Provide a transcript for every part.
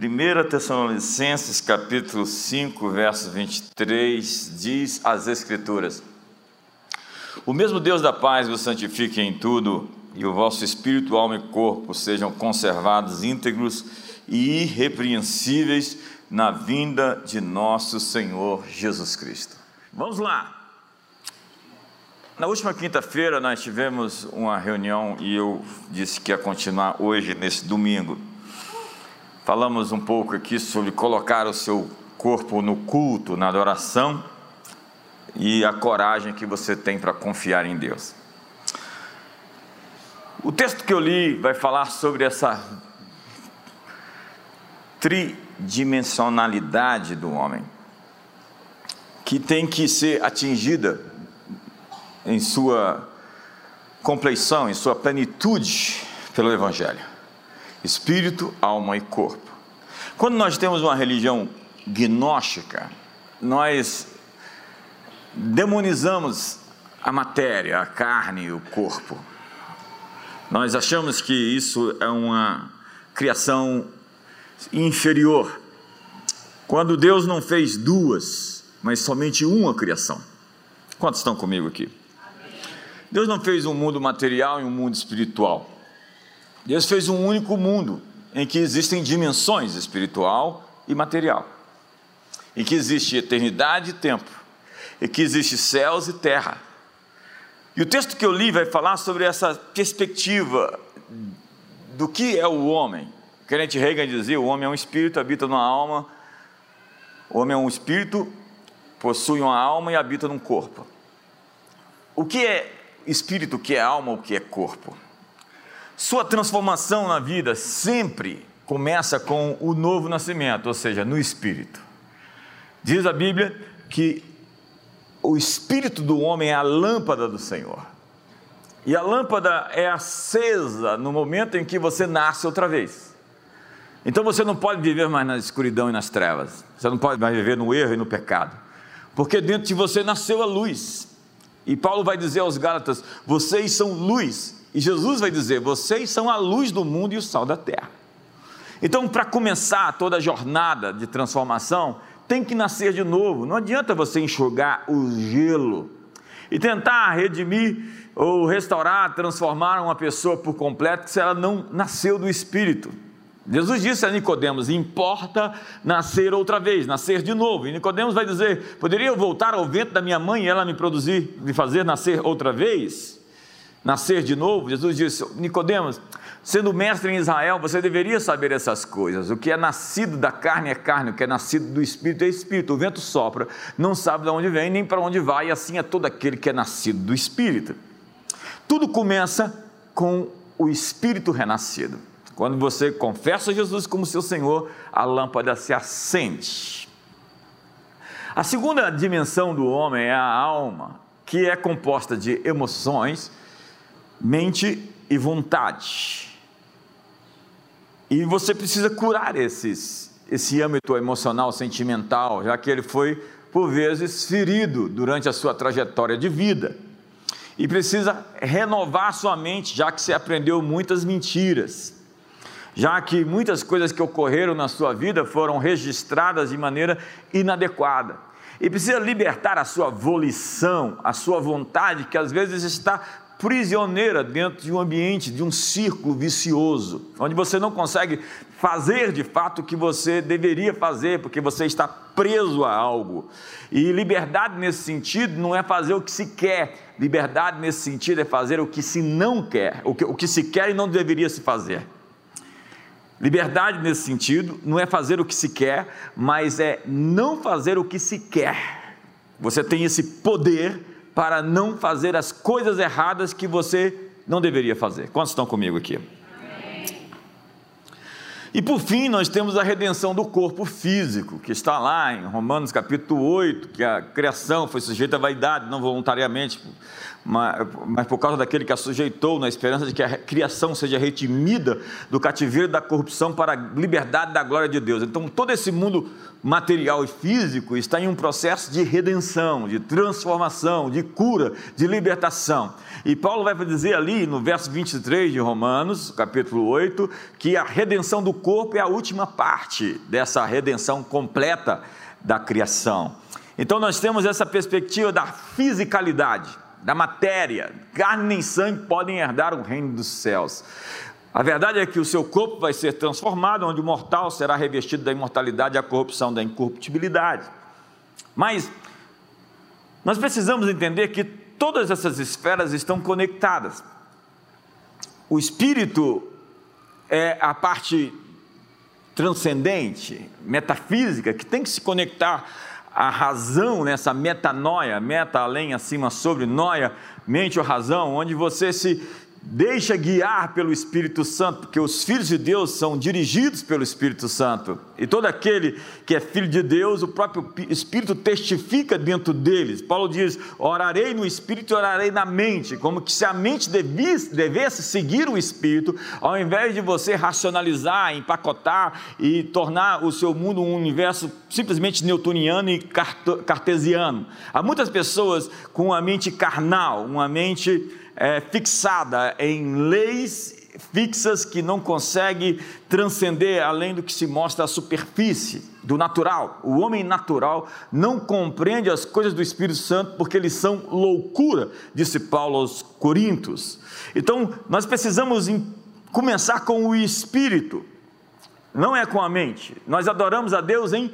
1 Tessalonicenses capítulo 5, verso 23, diz as Escrituras: O mesmo Deus da paz vos santifique em tudo, e o vosso espírito, alma e corpo sejam conservados íntegros e irrepreensíveis na vinda de nosso Senhor Jesus Cristo. Vamos lá. Na última quinta-feira nós tivemos uma reunião e eu disse que ia continuar hoje, nesse domingo. Falamos um pouco aqui sobre colocar o seu corpo no culto, na adoração e a coragem que você tem para confiar em Deus. O texto que eu li vai falar sobre essa tridimensionalidade do homem, que tem que ser atingida em sua compleição, em sua plenitude pelo Evangelho espírito, alma e corpo. Quando nós temos uma religião gnóstica, nós demonizamos a matéria, a carne e o corpo. Nós achamos que isso é uma criação inferior. Quando Deus não fez duas, mas somente uma criação. Quantos estão comigo aqui? Deus não fez um mundo material e um mundo espiritual. Deus fez um único mundo em que existem dimensões espiritual e material, em que existe eternidade e tempo, em que existe céus e terra. E o texto que eu li vai falar sobre essa perspectiva do que é o homem. Kenneth Reagan dizia: o homem é um espírito, habita numa alma. O homem é um espírito, possui uma alma e habita num corpo. O que é espírito, o que é alma, o que é corpo? Sua transformação na vida sempre começa com o novo nascimento, ou seja, no espírito. Diz a Bíblia que o espírito do homem é a lâmpada do Senhor. E a lâmpada é acesa no momento em que você nasce outra vez. Então você não pode viver mais na escuridão e nas trevas. Você não pode mais viver no erro e no pecado. Porque dentro de você nasceu a luz. E Paulo vai dizer aos Gálatas: vocês são luz e Jesus vai dizer: vocês são a luz do mundo e o sal da terra. Então, para começar toda a jornada de transformação, tem que nascer de novo. Não adianta você enxugar o gelo e tentar redimir ou restaurar, transformar uma pessoa por completo se ela não nasceu do Espírito. Jesus disse a Nicodemos: importa nascer outra vez, nascer de novo. E Nicodemos vai dizer: poderia eu voltar ao vento da minha mãe e ela me produzir, me fazer nascer outra vez? Nascer de novo, Jesus disse: Nicodemos, sendo mestre em Israel, você deveria saber essas coisas. O que é nascido da carne é carne, o que é nascido do espírito é espírito. O vento sopra, não sabe de onde vem nem para onde vai, e assim é todo aquele que é nascido do espírito. Tudo começa com o espírito renascido. Quando você confessa Jesus como seu Senhor, a lâmpada se acende. A segunda dimensão do homem é a alma, que é composta de emoções, mente e vontade. E você precisa curar esses, esse âmbito emocional, sentimental, já que ele foi, por vezes, ferido durante a sua trajetória de vida. E precisa renovar sua mente, já que você aprendeu muitas mentiras, já que muitas coisas que ocorreram na sua vida foram registradas de maneira inadequada. E precisa libertar a sua volição, a sua vontade, que às vezes está prisioneira dentro de um ambiente, de um círculo vicioso, onde você não consegue fazer de fato o que você deveria fazer, porque você está preso a algo. E liberdade nesse sentido não é fazer o que se quer, liberdade nesse sentido é fazer o que se não quer, o que, o que se quer e não deveria se fazer. Liberdade nesse sentido não é fazer o que se quer, mas é não fazer o que se quer. Você tem esse poder para não fazer as coisas erradas que você não deveria fazer. Quantos estão comigo aqui? E por fim, nós temos a redenção do corpo físico, que está lá em Romanos capítulo 8, que a criação foi sujeita à vaidade, não voluntariamente, mas por causa daquele que a sujeitou, na esperança de que a criação seja redimida do cativeiro da corrupção para a liberdade da glória de Deus. Então, todo esse mundo material e físico está em um processo de redenção, de transformação, de cura, de libertação. E Paulo vai dizer ali no verso 23 de Romanos, capítulo 8, que a redenção do corpo é a última parte dessa redenção completa da criação. Então nós temos essa perspectiva da fisicalidade, da matéria. Carne nem sangue podem herdar o reino dos céus. A verdade é que o seu corpo vai ser transformado, onde o mortal será revestido da imortalidade e a corrupção da incorruptibilidade. Mas nós precisamos entender que todas essas esferas estão conectadas. O espírito é a parte transcendente, metafísica, que tem que se conectar a razão nessa metanoia, meta além, acima, sobre, noia, mente ou razão, onde você se Deixa guiar pelo Espírito Santo, porque os filhos de Deus são dirigidos pelo Espírito Santo. E todo aquele que é filho de Deus, o próprio Espírito testifica dentro deles. Paulo diz: orarei no Espírito e orarei na mente, como que se a mente devesse, devesse seguir o Espírito, ao invés de você racionalizar, empacotar e tornar o seu mundo um universo simplesmente newtoniano e cartesiano. Há muitas pessoas com a mente carnal, uma mente é, fixada em leis fixas que não consegue transcender além do que se mostra a superfície do natural. O homem natural não compreende as coisas do Espírito Santo porque eles são loucura, disse Paulo aos Coríntios. Então, nós precisamos começar com o espírito, não é com a mente. Nós adoramos a Deus em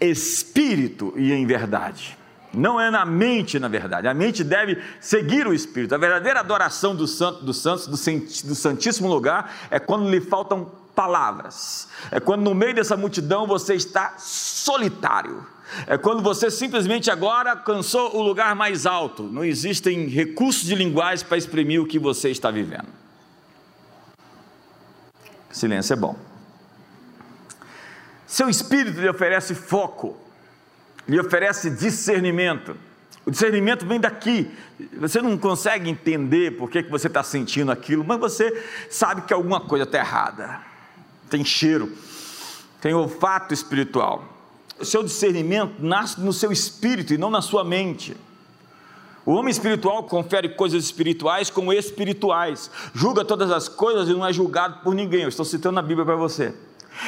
espírito e em verdade. Não é na mente, na verdade. A mente deve seguir o Espírito. A verdadeira adoração do santo, dos santos, do, do Santíssimo Lugar, é quando lhe faltam palavras. É quando no meio dessa multidão você está solitário. É quando você simplesmente agora alcançou o lugar mais alto. Não existem recursos de linguagem para exprimir o que você está vivendo. Silêncio é bom. Seu espírito lhe oferece foco lhe oferece discernimento. O discernimento vem daqui. Você não consegue entender por que, que você está sentindo aquilo, mas você sabe que alguma coisa está errada. Tem cheiro, tem olfato espiritual. O seu discernimento nasce no seu espírito e não na sua mente. O homem espiritual confere coisas espirituais como espirituais, julga todas as coisas e não é julgado por ninguém. Eu estou citando a Bíblia para você.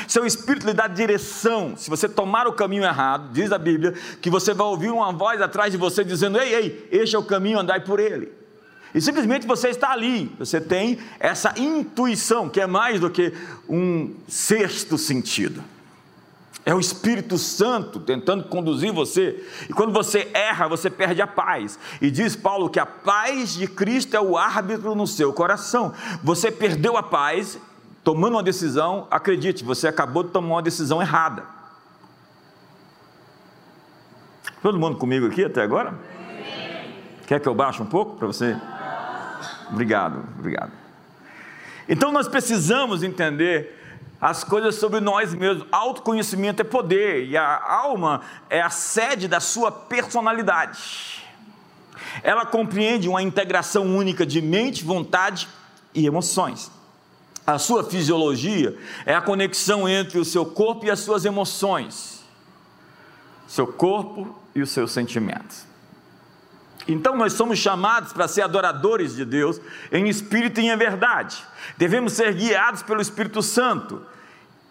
Seu espírito lhe dá direção. Se você tomar o caminho errado, diz a Bíblia, que você vai ouvir uma voz atrás de você dizendo: Ei, ei, este é o caminho, andai por ele. E simplesmente você está ali, você tem essa intuição, que é mais do que um sexto sentido. É o Espírito Santo tentando conduzir você. E quando você erra, você perde a paz. E diz Paulo que a paz de Cristo é o árbitro no seu coração. Você perdeu a paz tomando uma decisão, acredite, você acabou de tomar uma decisão errada. Todo mundo comigo aqui até agora? Quer que eu baixe um pouco para você? Obrigado, obrigado. Então nós precisamos entender as coisas sobre nós mesmos. Autoconhecimento é poder e a alma é a sede da sua personalidade. Ela compreende uma integração única de mente, vontade e emoções. A sua fisiologia é a conexão entre o seu corpo e as suas emoções, seu corpo e os seus sentimentos. Então nós somos chamados para ser adoradores de Deus em espírito e em verdade. Devemos ser guiados pelo Espírito Santo.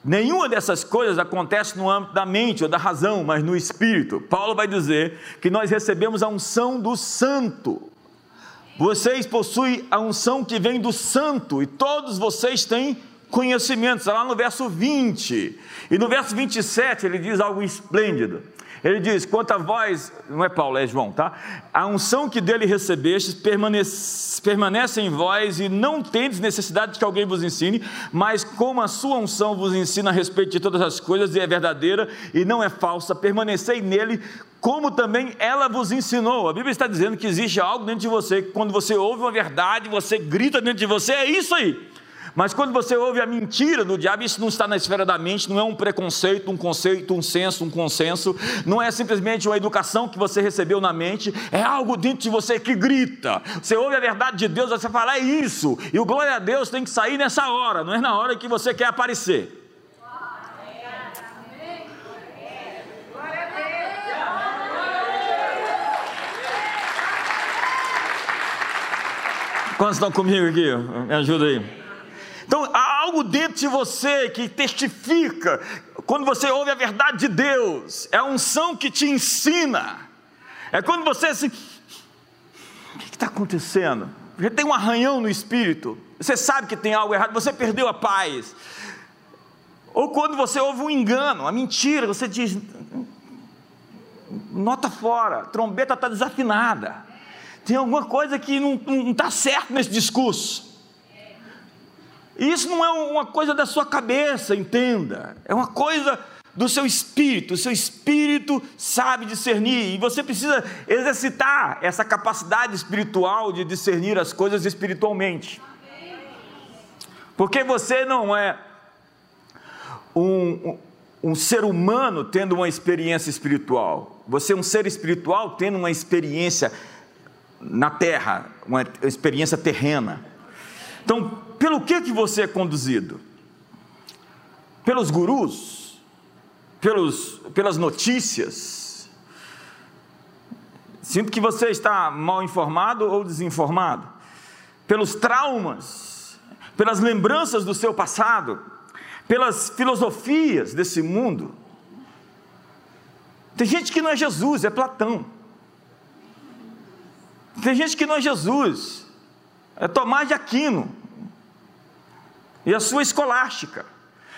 Nenhuma dessas coisas acontece no âmbito da mente ou da razão, mas no espírito. Paulo vai dizer que nós recebemos a unção do santo. Vocês possuem a unção que vem do santo, e todos vocês têm conhecimento. Está lá no verso 20. E no verso 27 ele diz algo esplêndido. Ele diz: quanto a vós, não é Paulo, é João, tá? A unção que dele recebestes permanece, permanece em vós e não tendes necessidade de que alguém vos ensine, mas como a sua unção vos ensina a respeito de todas as coisas e é verdadeira e não é falsa, permanecei nele, como também ela vos ensinou. A Bíblia está dizendo que existe algo dentro de você, que quando você ouve uma verdade, você grita dentro de você, é isso aí. Mas quando você ouve a mentira do diabo, isso não está na esfera da mente, não é um preconceito, um conceito, um senso, um consenso, não é simplesmente uma educação que você recebeu na mente, é algo dentro de você que grita. Você ouve a verdade de Deus, você fala, é isso, e o glória a Deus tem que sair nessa hora, não é na hora que você quer aparecer. Quantos estão comigo aqui? Me ajuda aí. Então há algo dentro de você que testifica, quando você ouve a verdade de Deus, é a unção que te ensina. É quando você assim, o que está acontecendo? Você tem um arranhão no espírito, você sabe que tem algo errado, você perdeu a paz. Ou quando você ouve um engano, uma mentira, você diz: nota fora, trombeta está desafinada. Tem alguma coisa que não está certo nesse discurso. E isso não é uma coisa da sua cabeça, entenda. É uma coisa do seu espírito. O seu espírito sabe discernir. E você precisa exercitar essa capacidade espiritual de discernir as coisas espiritualmente. Porque você não é um, um ser humano tendo uma experiência espiritual. Você é um ser espiritual tendo uma experiência na terra, uma experiência terrena. Então, pelo que, que você é conduzido? Pelos gurus? Pelos, pelas notícias? Sinto que você está mal informado ou desinformado. Pelos traumas? Pelas lembranças do seu passado? Pelas filosofias desse mundo? Tem gente que não é Jesus, é Platão. Tem gente que não é Jesus, é Tomás de Aquino e a sua escolástica,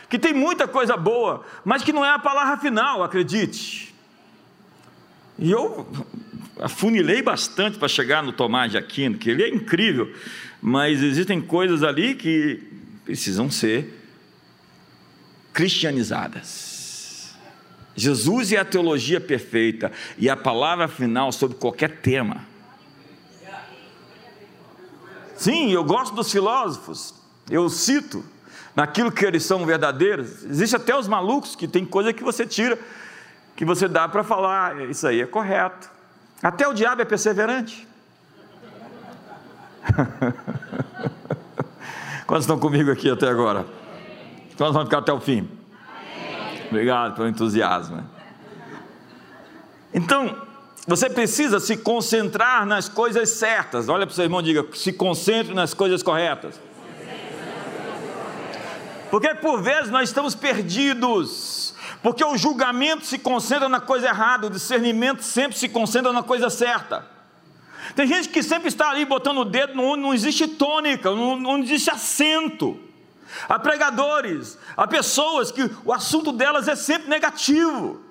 que tem muita coisa boa, mas que não é a palavra final, acredite. E eu afunilei bastante para chegar no Tomás de Aquino, que ele é incrível, mas existem coisas ali que precisam ser cristianizadas. Jesus é a teologia perfeita e a palavra final sobre qualquer tema. Sim, eu gosto dos filósofos, eu cito naquilo que eles são verdadeiros. Existe até os malucos que tem coisa que você tira, que você dá para falar, ah, isso aí é correto. Até o diabo é perseverante. Quantos estão comigo aqui até agora? Quantos vão ficar até o fim? Obrigado pelo entusiasmo. Então, você precisa se concentrar nas coisas certas. Olha para o seu irmão e diga: se concentre nas coisas corretas. Porque por vezes nós estamos perdidos, porque o julgamento se concentra na coisa errada, o discernimento sempre se concentra na coisa certa. Tem gente que sempre está ali botando o dedo onde não existe tônica, não existe acento. Há pregadores, há pessoas que o assunto delas é sempre negativo.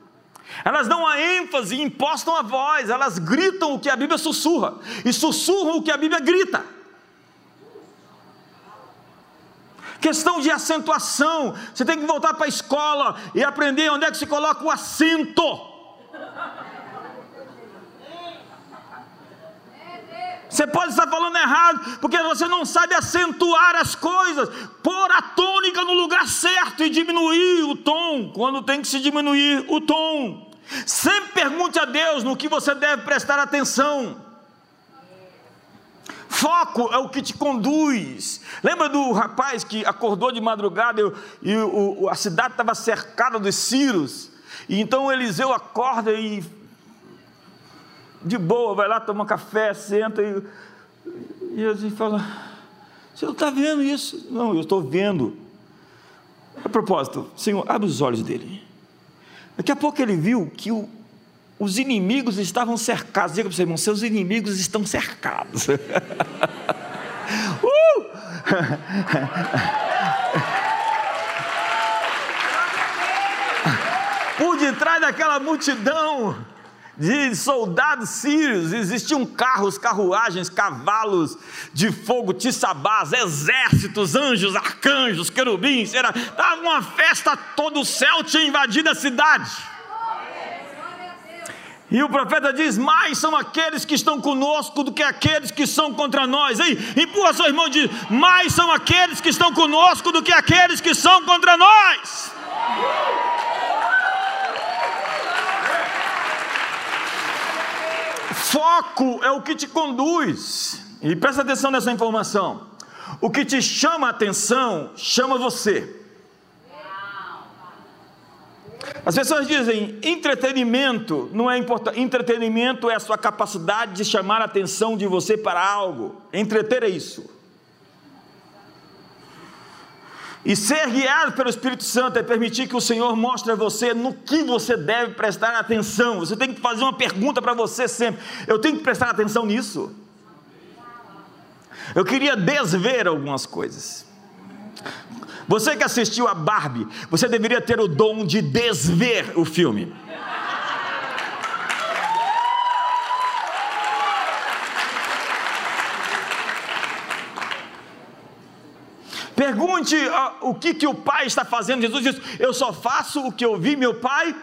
Elas dão a ênfase impostam a voz, elas gritam o que a Bíblia sussurra, e sussurram o que a Bíblia grita. Questão de acentuação. Você tem que voltar para a escola e aprender onde é que se coloca o acento. Você pode estar falando errado, porque você não sabe acentuar as coisas, pôr a tônica no lugar certo e diminuir o tom quando tem que se diminuir o tom. Sempre pergunte a Deus no que você deve prestar atenção. Foco é o que te conduz. Lembra do rapaz que acordou de madrugada e, a cidade estava cercada dos ciros? E então Eliseu acorda e de boa, vai lá, toma café, senta e, e assim fala: Você não está vendo isso? Não, eu estou vendo. A propósito, Senhor, abre os olhos dele. Daqui a pouco ele viu que o, os inimigos estavam cercados. Diga para você, irmão, seus inimigos estão cercados. uh! Por detrás daquela multidão de soldados sírios, existiam carros, carruagens, cavalos de fogo, tiçabás, exércitos, anjos, arcanjos, querubins, era estava uma festa, todo o céu tinha invadido a cidade. E o profeta diz: Mais são aqueles que estão conosco do que aqueles que são contra nós. Aí, empurra seu irmão e diz: Mais são aqueles que estão conosco do que aqueles que são contra nós. Foco é o que te conduz. E presta atenção nessa informação. O que te chama a atenção, chama você. As pessoas dizem entretenimento não é importante. Entretenimento é a sua capacidade de chamar a atenção de você para algo. Entreter é isso. E ser guiado pelo Espírito Santo é permitir que o Senhor mostre a você no que você deve prestar atenção. Você tem que fazer uma pergunta para você sempre. Eu tenho que prestar atenção nisso. Eu queria desver algumas coisas. Você que assistiu a Barbie, você deveria ter o dom de desver o filme. Pergunte uh, o que, que o pai está fazendo. Jesus disse: Eu só faço o que eu vi meu pai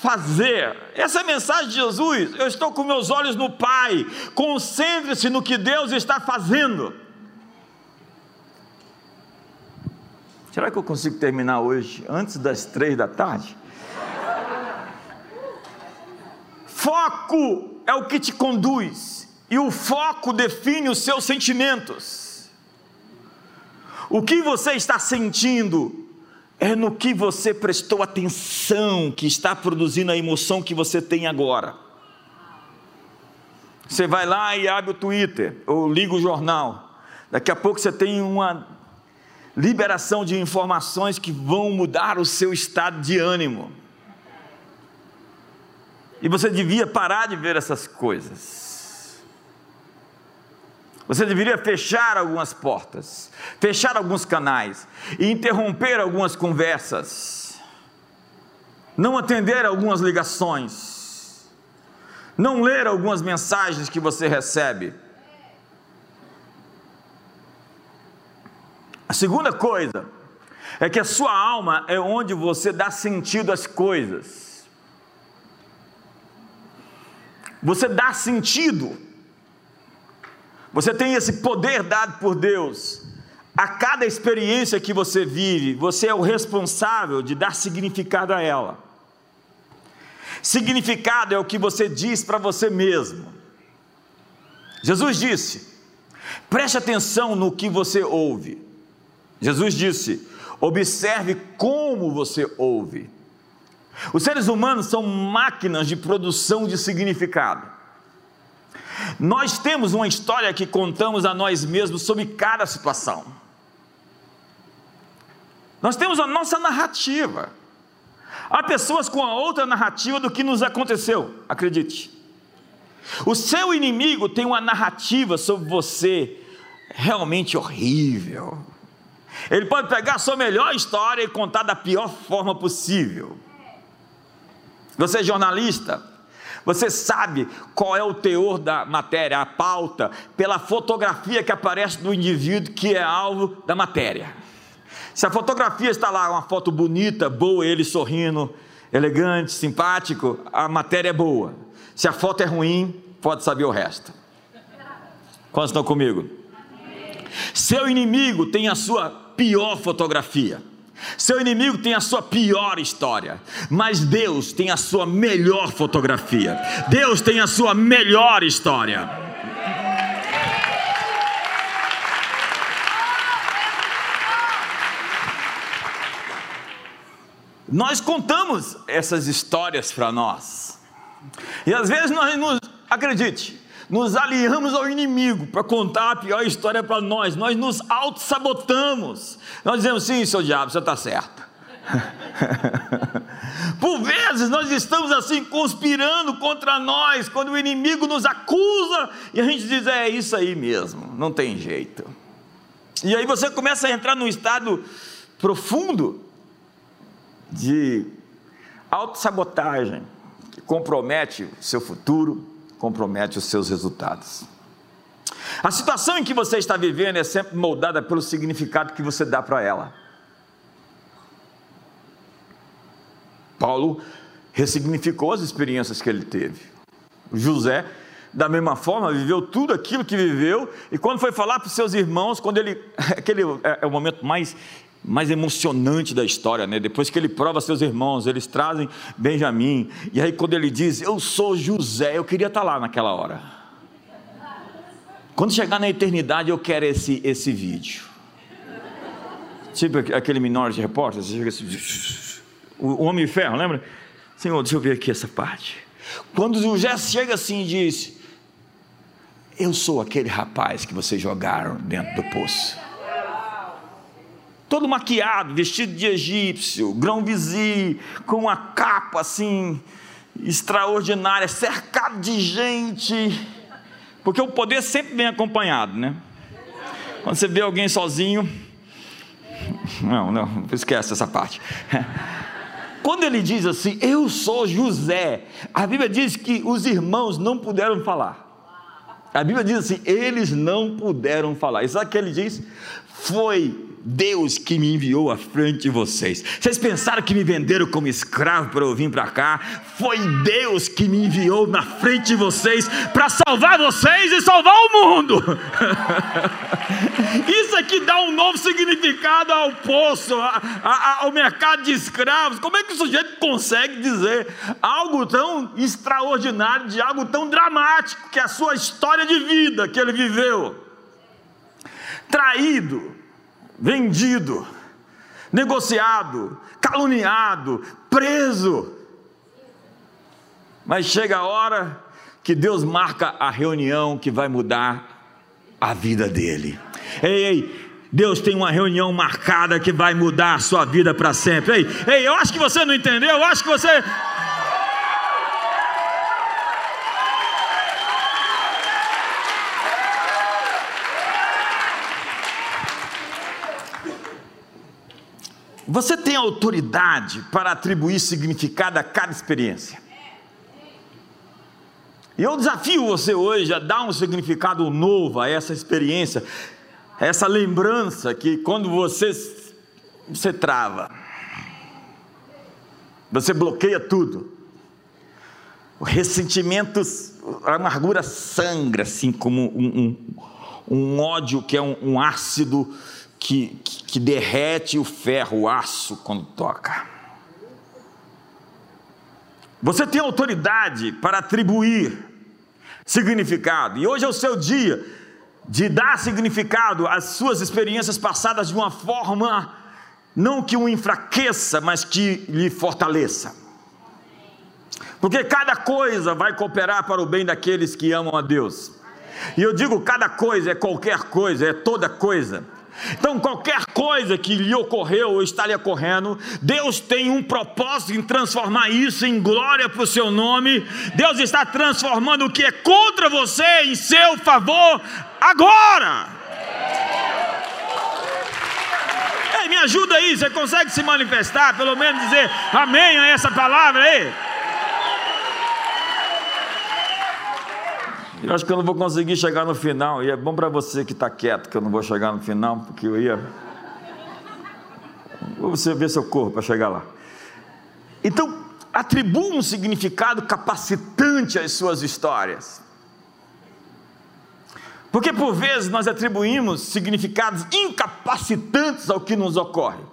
fazer. Essa é a mensagem de Jesus. Eu estou com meus olhos no Pai. Concentre-se no que Deus está fazendo. Será que eu consigo terminar hoje antes das três da tarde? Foco é o que te conduz, e o foco define os seus sentimentos. O que você está sentindo é no que você prestou atenção, que está produzindo a emoção que você tem agora. Você vai lá e abre o Twitter, ou liga o jornal. Daqui a pouco você tem uma liberação de informações que vão mudar o seu estado de ânimo. E você devia parar de ver essas coisas. Você deveria fechar algumas portas, fechar alguns canais e interromper algumas conversas. Não atender algumas ligações. Não ler algumas mensagens que você recebe A segunda coisa é que a sua alma é onde você dá sentido às coisas. Você dá sentido. Você tem esse poder dado por Deus. A cada experiência que você vive, você é o responsável de dar significado a ela. Significado é o que você diz para você mesmo. Jesus disse: preste atenção no que você ouve. Jesus disse: observe como você ouve. Os seres humanos são máquinas de produção de significado. Nós temos uma história que contamos a nós mesmos sobre cada situação. Nós temos a nossa narrativa. Há pessoas com a outra narrativa do que nos aconteceu, acredite. O seu inimigo tem uma narrativa sobre você realmente horrível ele pode pegar a sua melhor história e contar da pior forma possível. Você é jornalista, você sabe qual é o teor da matéria, a pauta, pela fotografia que aparece do indivíduo que é alvo da matéria. Se a fotografia está lá, uma foto bonita, boa, ele sorrindo, elegante, simpático, a matéria é boa. Se a foto é ruim, pode saber o resto. Quantos estão comigo? Seu inimigo tem a sua pior fotografia. Seu inimigo tem a sua pior história, mas Deus tem a sua melhor fotografia. Deus tem a sua melhor história. Nós contamos essas histórias para nós. E às vezes nós nos acredite, nos aliamos ao inimigo para contar a pior história para nós, nós nos auto-sabotamos. Nós dizemos, sim, seu diabo, você está certo. Por vezes nós estamos assim conspirando contra nós, quando o inimigo nos acusa e a gente diz: é isso aí mesmo, não tem jeito. E aí você começa a entrar num estado profundo de autossabotagem que compromete o seu futuro, compromete os seus resultados. A situação em que você está vivendo é sempre moldada pelo significado que você dá para ela. Paulo ressignificou as experiências que ele teve. José, da mesma forma, viveu tudo aquilo que viveu, e quando foi falar para os seus irmãos, quando ele. Aquele é, é o momento mais mais emocionante da história, né? Depois que ele prova seus irmãos, eles trazem Benjamim, e aí quando ele diz, eu sou José, eu queria estar lá naquela hora. Quando chegar na eternidade, eu quero esse, esse vídeo. Tipo aquele Minority Repórter, você chega assim, o Homem de Ferro, lembra? Senhor, deixa eu ver aqui essa parte. Quando José chega assim e diz: Eu sou aquele rapaz que vocês jogaram dentro do poço. Todo maquiado, vestido de egípcio, grão vizir, com uma capa assim, extraordinária, cercado de gente. Porque o poder sempre vem acompanhado, né? Quando você vê alguém sozinho. Não, não, esquece essa parte. Quando ele diz assim, eu sou José, a Bíblia diz que os irmãos não puderam falar. A Bíblia diz assim, eles não puderam falar. E sabe o que ele diz? Foi Deus que me enviou à frente de vocês. Vocês pensaram que me venderam como escravo para eu vir para cá? Foi Deus que me enviou na frente de vocês para salvar vocês e salvar o mundo. Isso aqui dá um novo significado ao poço, ao mercado de escravos. Como é que o sujeito consegue dizer algo tão extraordinário, de algo tão dramático que é a sua história de vida que ele viveu? Traído, vendido, negociado, caluniado, preso. Mas chega a hora que Deus marca a reunião que vai mudar a vida dele. Ei, ei, Deus tem uma reunião marcada que vai mudar a sua vida para sempre. Ei, ei, eu acho que você não entendeu, eu acho que você Você tem autoridade para atribuir significado a cada experiência. E eu desafio você hoje a dar um significado novo a essa experiência, a essa lembrança que quando você você trava, você bloqueia tudo. O ressentimento, a amargura sangra, assim como um, um, um ódio que é um, um ácido que, que derrete o ferro, o aço, quando toca. Você tem autoridade para atribuir significado, e hoje é o seu dia de dar significado às suas experiências passadas de uma forma não que o enfraqueça, mas que lhe fortaleça. Porque cada coisa vai cooperar para o bem daqueles que amam a Deus. E eu digo cada coisa, é qualquer coisa, é toda coisa. Então, qualquer coisa que lhe ocorreu ou está lhe ocorrendo, Deus tem um propósito em transformar isso em glória para o seu nome. Deus está transformando o que é contra você em seu favor agora. Ei, me ajuda aí, você consegue se manifestar, pelo menos dizer amém a essa palavra aí? Eu acho que eu não vou conseguir chegar no final, e é bom para você que está quieto que eu não vou chegar no final, porque eu ia. Você ver seu corpo para chegar lá. Então, atribua um significado capacitante às suas histórias. Porque por vezes nós atribuímos significados incapacitantes ao que nos ocorre.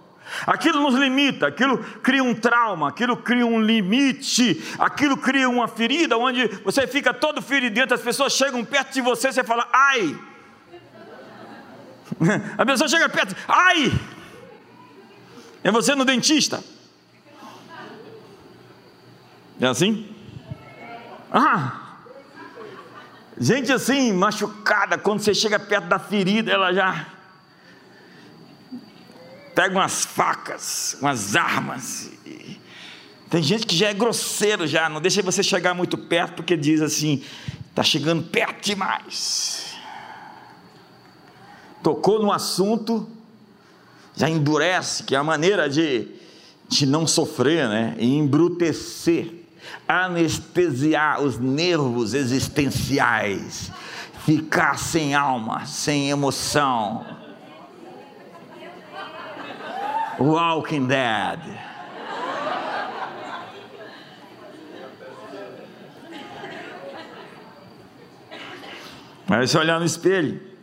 Aquilo nos limita, aquilo cria um trauma, aquilo cria um limite, aquilo cria uma ferida onde você fica todo feridento, as pessoas chegam perto de você, você fala, ai. A pessoa chega perto, ai. É você no dentista. É assim? Ah. Gente assim, machucada, quando você chega perto da ferida, ela já pega umas facas, umas armas. Tem gente que já é grosseiro já, não deixa você chegar muito perto porque diz assim, está chegando perto demais. Tocou no assunto, já endurece, que é a maneira de, de não sofrer, né? E embrutecer, anestesiar os nervos existenciais, ficar sem alma, sem emoção Walking Dead. Vai se olhar no espelho.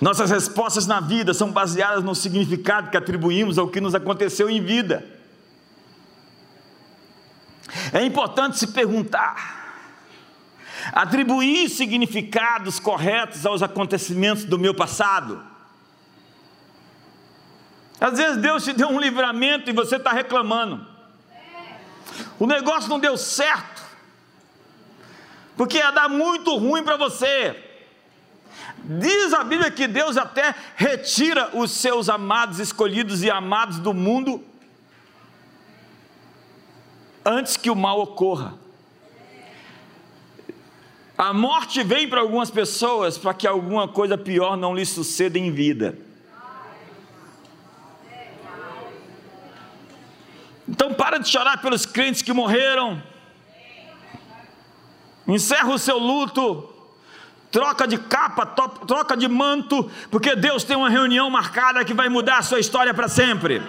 Nossas respostas na vida são baseadas no significado que atribuímos ao que nos aconteceu em vida. É importante se perguntar, atribuir significados corretos aos acontecimentos do meu passado. Às vezes Deus te deu um livramento e você está reclamando. O negócio não deu certo, porque ia dar muito ruim para você. Diz a Bíblia que Deus até retira os seus amados escolhidos e amados do mundo antes que o mal ocorra. A morte vem para algumas pessoas para que alguma coisa pior não lhe suceda em vida. Então para de chorar pelos crentes que morreram. Encerra o seu luto. Troca de capa, troca de manto, porque Deus tem uma reunião marcada que vai mudar a sua história para sempre.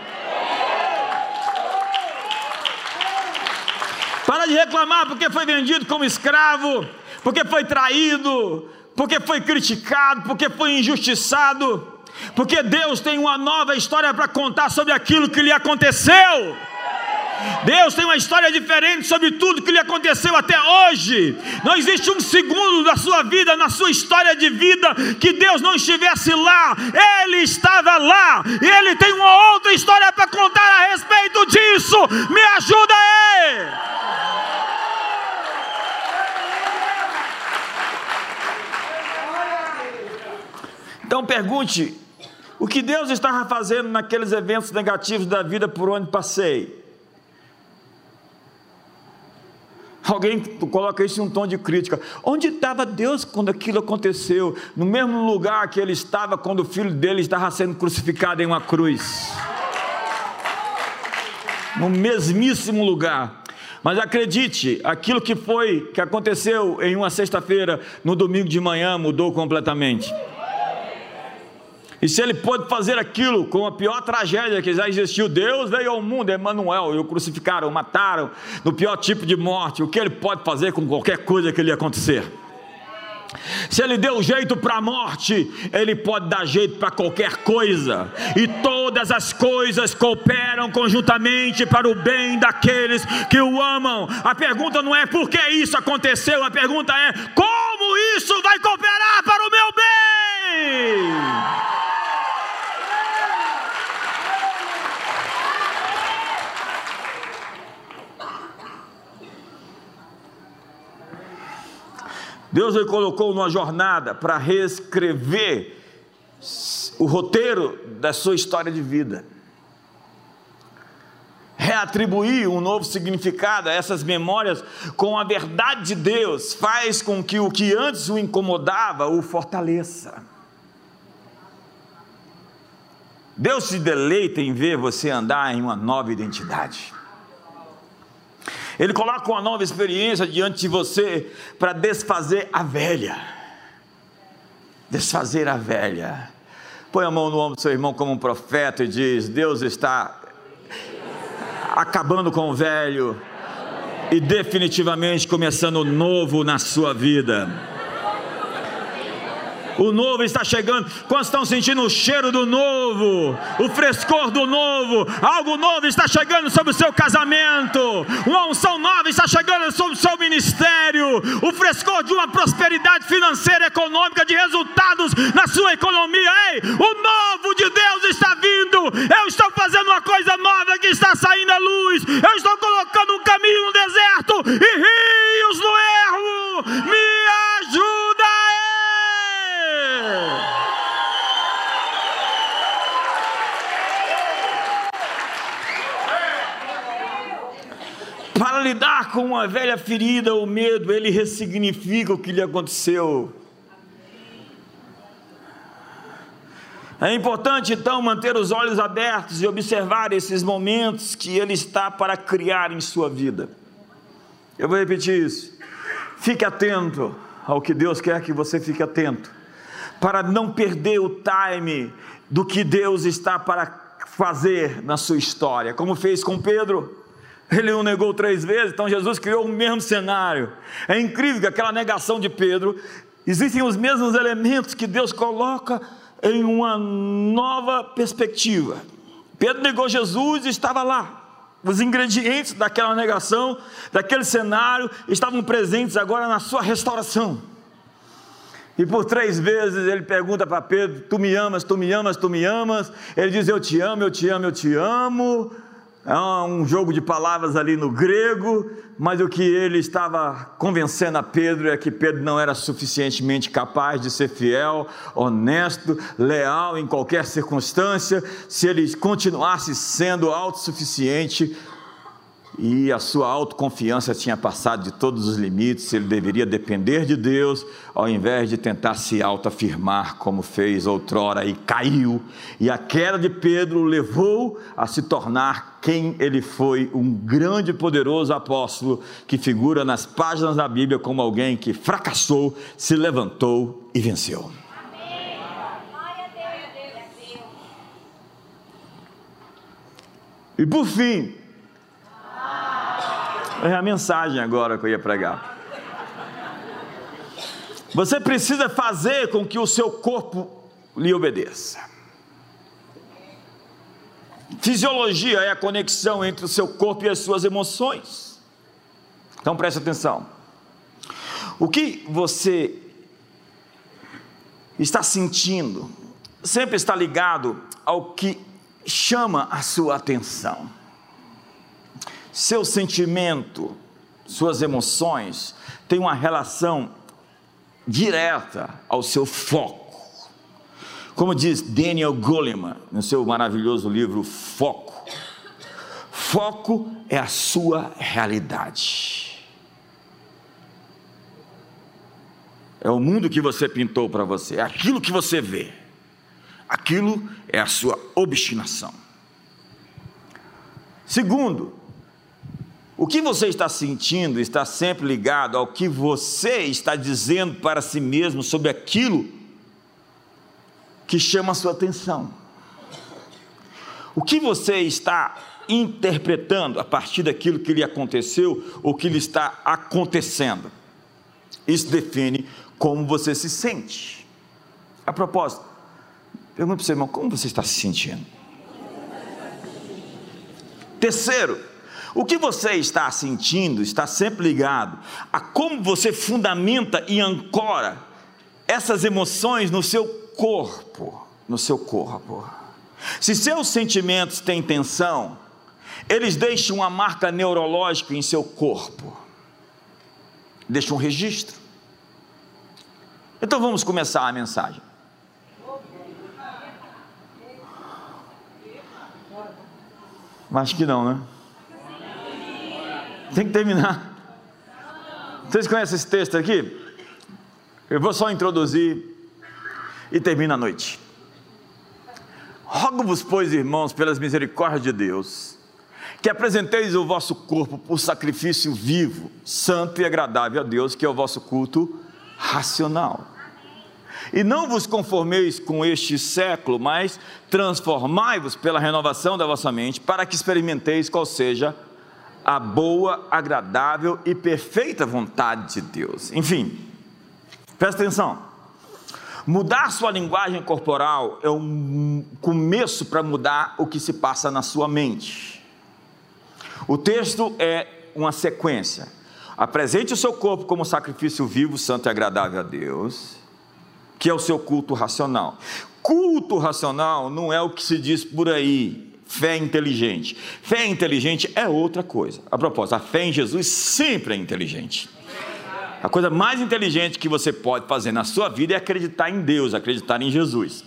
Para de reclamar porque foi vendido como escravo, porque foi traído, porque foi criticado, porque foi injustiçado, porque Deus tem uma nova história para contar sobre aquilo que lhe aconteceu. Deus tem uma história diferente sobre tudo que lhe aconteceu até hoje. Não existe um segundo da sua vida, na sua história de vida, que Deus não estivesse lá. Ele estava lá e Ele tem uma outra história para contar a respeito disso. Me ajuda aí. Então pergunte: o que Deus estava fazendo naqueles eventos negativos da vida por onde passei? Alguém coloca isso em um tom de crítica. Onde estava Deus quando aquilo aconteceu? No mesmo lugar que ele estava quando o filho dele estava sendo crucificado em uma cruz. No mesmíssimo lugar. Mas acredite, aquilo que foi, que aconteceu em uma sexta-feira, no domingo de manhã, mudou completamente. E se ele pôde fazer aquilo com a pior tragédia que já existiu, Deus veio ao mundo, Emmanuel, e o crucificaram, o mataram, no pior tipo de morte, o que ele pode fazer com qualquer coisa que lhe acontecer? Se ele deu jeito para a morte, ele pode dar jeito para qualquer coisa, e todas as coisas cooperam conjuntamente para o bem daqueles que o amam. A pergunta não é por que isso aconteceu, a pergunta é como isso vai cooperar para o meu bem. Deus o colocou numa jornada para reescrever o roteiro da sua história de vida. Reatribuir um novo significado a essas memórias com a verdade de Deus faz com que o que antes o incomodava o fortaleça. Deus se deleita em ver você andar em uma nova identidade. Ele coloca uma nova experiência diante de você para desfazer a velha. Desfazer a velha. Põe a mão no ombro do seu irmão como um profeta e diz: Deus está acabando com o velho e definitivamente começando o novo na sua vida. O novo está chegando. Quantos estão sentindo o cheiro do novo? O frescor do novo? Algo novo está chegando sobre o seu casamento. Uma unção nova está chegando sobre o seu ministério. O frescor de uma prosperidade financeira, econômica, de resultados na sua economia. Ei, o novo de Deus está vindo. Eu estou fazendo uma coisa nova que está saindo à luz. Eu estou colocando um caminho no deserto e rios no erro. Para lidar com uma velha ferida, o medo, ele ressignifica o que lhe aconteceu. É importante então manter os olhos abertos e observar esses momentos que Ele está para criar em sua vida. Eu vou repetir isso. Fique atento ao que Deus quer que você fique atento, para não perder o time do que Deus está para fazer na sua história, como fez com Pedro. Ele o negou três vezes, então Jesus criou o mesmo cenário. É incrível que aquela negação de Pedro, existem os mesmos elementos que Deus coloca em uma nova perspectiva. Pedro negou Jesus e estava lá. Os ingredientes daquela negação, daquele cenário, estavam presentes agora na sua restauração. E por três vezes ele pergunta para Pedro: Tu me amas, tu me amas, tu me amas. Ele diz: Eu te amo, eu te amo, eu te amo. É um jogo de palavras ali no grego, mas o que ele estava convencendo a Pedro é que Pedro não era suficientemente capaz de ser fiel, honesto, leal em qualquer circunstância, se ele continuasse sendo autossuficiente e a sua autoconfiança tinha passado de todos os limites, ele deveria depender de Deus, ao invés de tentar se autoafirmar como fez outrora e caiu. E a queda de Pedro levou a se tornar quem ele foi, um grande e poderoso apóstolo que figura nas páginas da Bíblia como alguém que fracassou, se levantou e venceu. E por fim, é a mensagem agora que eu ia pregar. Você precisa fazer com que o seu corpo lhe obedeça. Fisiologia é a conexão entre o seu corpo e as suas emoções. Então preste atenção. O que você está sentindo sempre está ligado ao que chama a sua atenção seu sentimento, suas emoções têm uma relação direta ao seu foco. Como diz Daniel Goleman no seu maravilhoso livro Foco, foco é a sua realidade. É o mundo que você pintou para você, é aquilo que você vê. Aquilo é a sua obstinação. Segundo, o que você está sentindo está sempre ligado ao que você está dizendo para si mesmo sobre aquilo que chama a sua atenção. O que você está interpretando a partir daquilo que lhe aconteceu ou que lhe está acontecendo. Isso define como você se sente. A propósito, pergunto para você, irmão, como você está se sentindo? Terceiro, o que você está sentindo está sempre ligado a como você fundamenta e ancora essas emoções no seu corpo, no seu corpo. Se seus sentimentos têm tensão, eles deixam uma marca neurológica em seu corpo. Deixam um registro. Então vamos começar a mensagem. Acho que não, né? Tem que terminar. Vocês conhecem esse texto aqui? Eu vou só introduzir e termina a noite. Rogo-vos, pois, irmãos, pelas misericórdias de Deus, que apresenteis o vosso corpo por sacrifício vivo, santo e agradável a Deus, que é o vosso culto racional. E não vos conformeis com este século, mas transformai-vos pela renovação da vossa mente, para que experimenteis qual seja a a boa, agradável e perfeita vontade de Deus. Enfim, presta atenção. Mudar sua linguagem corporal é um começo para mudar o que se passa na sua mente. O texto é uma sequência. Apresente o seu corpo como sacrifício vivo, santo e agradável a Deus, que é o seu culto racional. Culto racional não é o que se diz por aí, fé inteligente. Fé inteligente é outra coisa. A propósito, a fé em Jesus sempre é inteligente. A coisa mais inteligente que você pode fazer na sua vida é acreditar em Deus, acreditar em Jesus.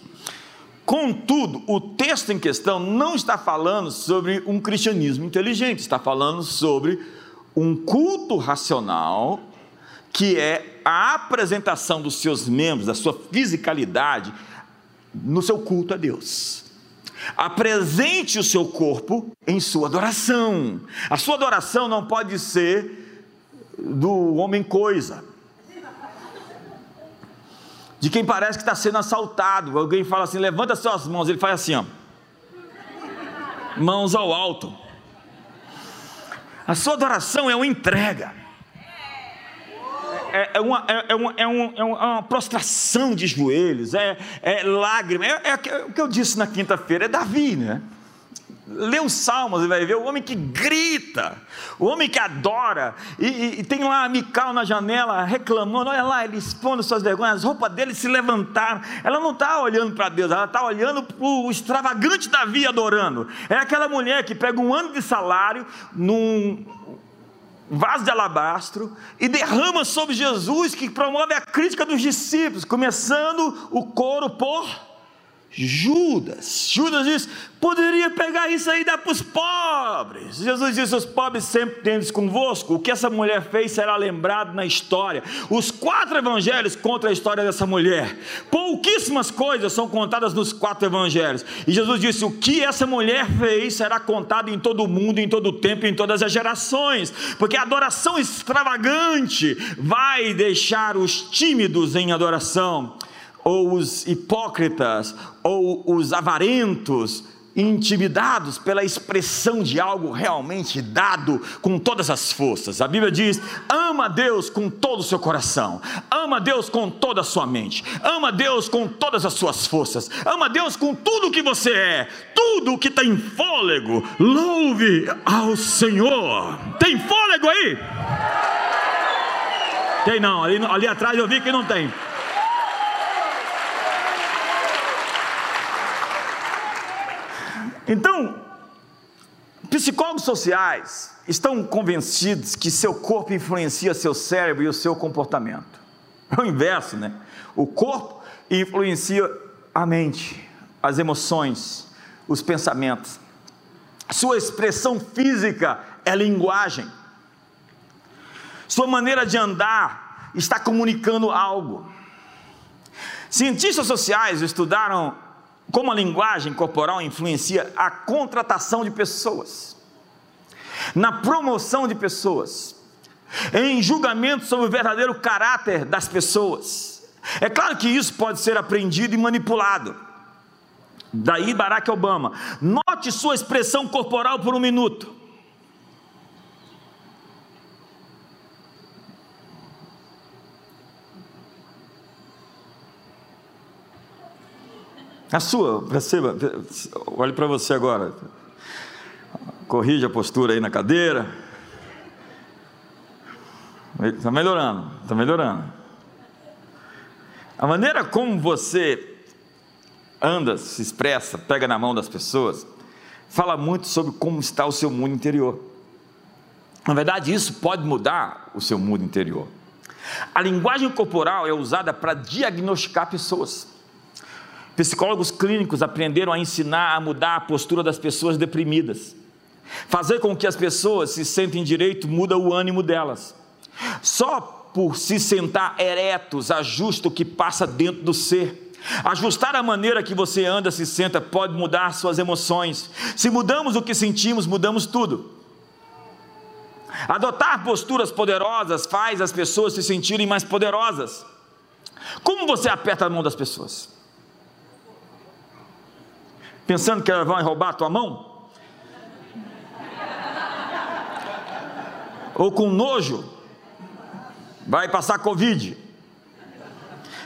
Contudo, o texto em questão não está falando sobre um cristianismo inteligente, está falando sobre um culto racional, que é a apresentação dos seus membros, da sua fisicalidade, no seu culto a Deus. Apresente o seu corpo em sua adoração. A sua adoração não pode ser do homem coisa. De quem parece que está sendo assaltado. Alguém fala assim: levanta suas mãos. Ele faz assim, ó. Mãos ao alto. A sua adoração é uma entrega. É, é, uma, é, é, uma, é, uma, é uma prostração de joelhos, é, é lágrima. É, é, o que eu disse na quinta-feira, é Davi, né? lê os salmos e vai ver o homem que grita, o homem que adora, e, e, e tem lá a Mical na janela reclamando, olha lá, ele expondo suas vergonhas, as roupas dele se levantaram, ela não está olhando para Deus, ela está olhando para o extravagante Davi adorando, é aquela mulher que pega um ano de salário num vaso de alabastro e derrama sobre Jesus, que promove a crítica dos discípulos, começando o coro por Judas. Judas diz: poderia pegar isso aí e dar para os pobres. Jesus disse: os pobres sempre tendes convosco. O que essa mulher fez será lembrado na história. Os quatro evangelhos contam a história dessa mulher. Pouquíssimas coisas são contadas nos quatro evangelhos. E Jesus disse: o que essa mulher fez será contado em todo o mundo, em todo o tempo, em todas as gerações. Porque a adoração extravagante vai deixar os tímidos em adoração ou os hipócritas, ou os avarentos, intimidados pela expressão de algo realmente dado com todas as forças. A Bíblia diz: ama Deus com todo o seu coração, ama Deus com toda a sua mente, ama Deus com todas as suas forças, ama Deus com tudo o que você é, tudo o que tem fôlego. Louve ao Senhor. Tem fôlego aí? Tem não, ali, ali atrás eu vi que não tem. Então, psicólogos sociais estão convencidos que seu corpo influencia seu cérebro e o seu comportamento. É o inverso, né? O corpo influencia a mente, as emoções, os pensamentos. Sua expressão física é linguagem. Sua maneira de andar está comunicando algo. Cientistas sociais estudaram como a linguagem corporal influencia a contratação de pessoas, na promoção de pessoas, em julgamento sobre o verdadeiro caráter das pessoas. É claro que isso pode ser aprendido e manipulado. Daí Barack Obama. Note sua expressão corporal por um minuto. A sua, perceba, olhe para você agora. Corrige a postura aí na cadeira. Está melhorando, está melhorando. A maneira como você anda, se expressa, pega na mão das pessoas, fala muito sobre como está o seu mundo interior. Na verdade, isso pode mudar o seu mundo interior. A linguagem corporal é usada para diagnosticar pessoas. Psicólogos clínicos aprenderam a ensinar a mudar a postura das pessoas deprimidas. Fazer com que as pessoas se sentem direito muda o ânimo delas. Só por se sentar eretos ajusta o que passa dentro do ser. Ajustar a maneira que você anda, se senta, pode mudar suas emoções. Se mudamos o que sentimos, mudamos tudo. Adotar posturas poderosas faz as pessoas se sentirem mais poderosas. Como você aperta a mão das pessoas? Pensando que elas vão roubar a tua mão? Ou com nojo, vai passar Covid.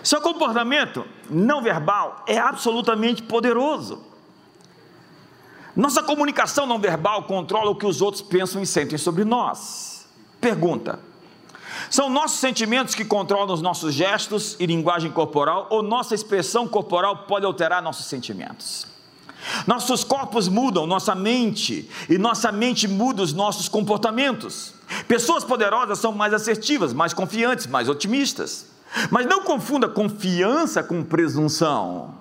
Seu comportamento não verbal é absolutamente poderoso. Nossa comunicação não verbal controla o que os outros pensam e sentem sobre nós. Pergunta: são nossos sentimentos que controlam os nossos gestos e linguagem corporal, ou nossa expressão corporal pode alterar nossos sentimentos? Nossos corpos mudam, nossa mente, e nossa mente muda os nossos comportamentos. Pessoas poderosas são mais assertivas, mais confiantes, mais otimistas. Mas não confunda confiança com presunção.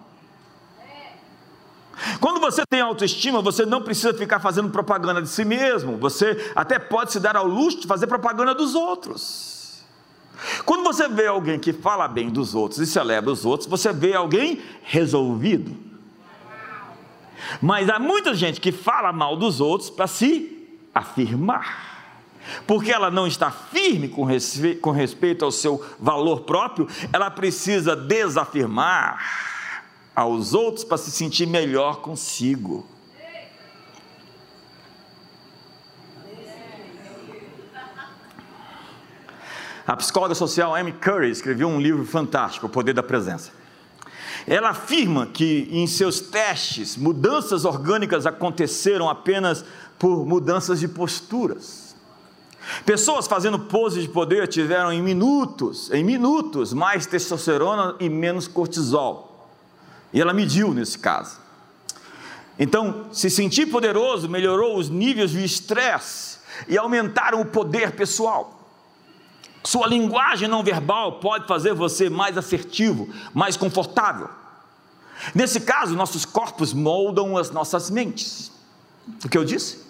Quando você tem autoestima, você não precisa ficar fazendo propaganda de si mesmo. Você até pode se dar ao luxo de fazer propaganda dos outros. Quando você vê alguém que fala bem dos outros e celebra os outros, você vê alguém resolvido. Mas há muita gente que fala mal dos outros para se afirmar. Porque ela não está firme com, respe com respeito ao seu valor próprio, ela precisa desafirmar aos outros para se sentir melhor consigo. A psicóloga social Amy Curry escreveu um livro fantástico, O Poder da Presença. Ela afirma que em seus testes, mudanças orgânicas aconteceram apenas por mudanças de posturas. Pessoas fazendo poses de poder tiveram em minutos, em minutos, mais testosterona e menos cortisol. E ela mediu nesse caso. Então, se sentir poderoso melhorou os níveis de estresse e aumentaram o poder pessoal. Sua linguagem não verbal pode fazer você mais assertivo, mais confortável. Nesse caso, nossos corpos moldam as nossas mentes. O que eu disse?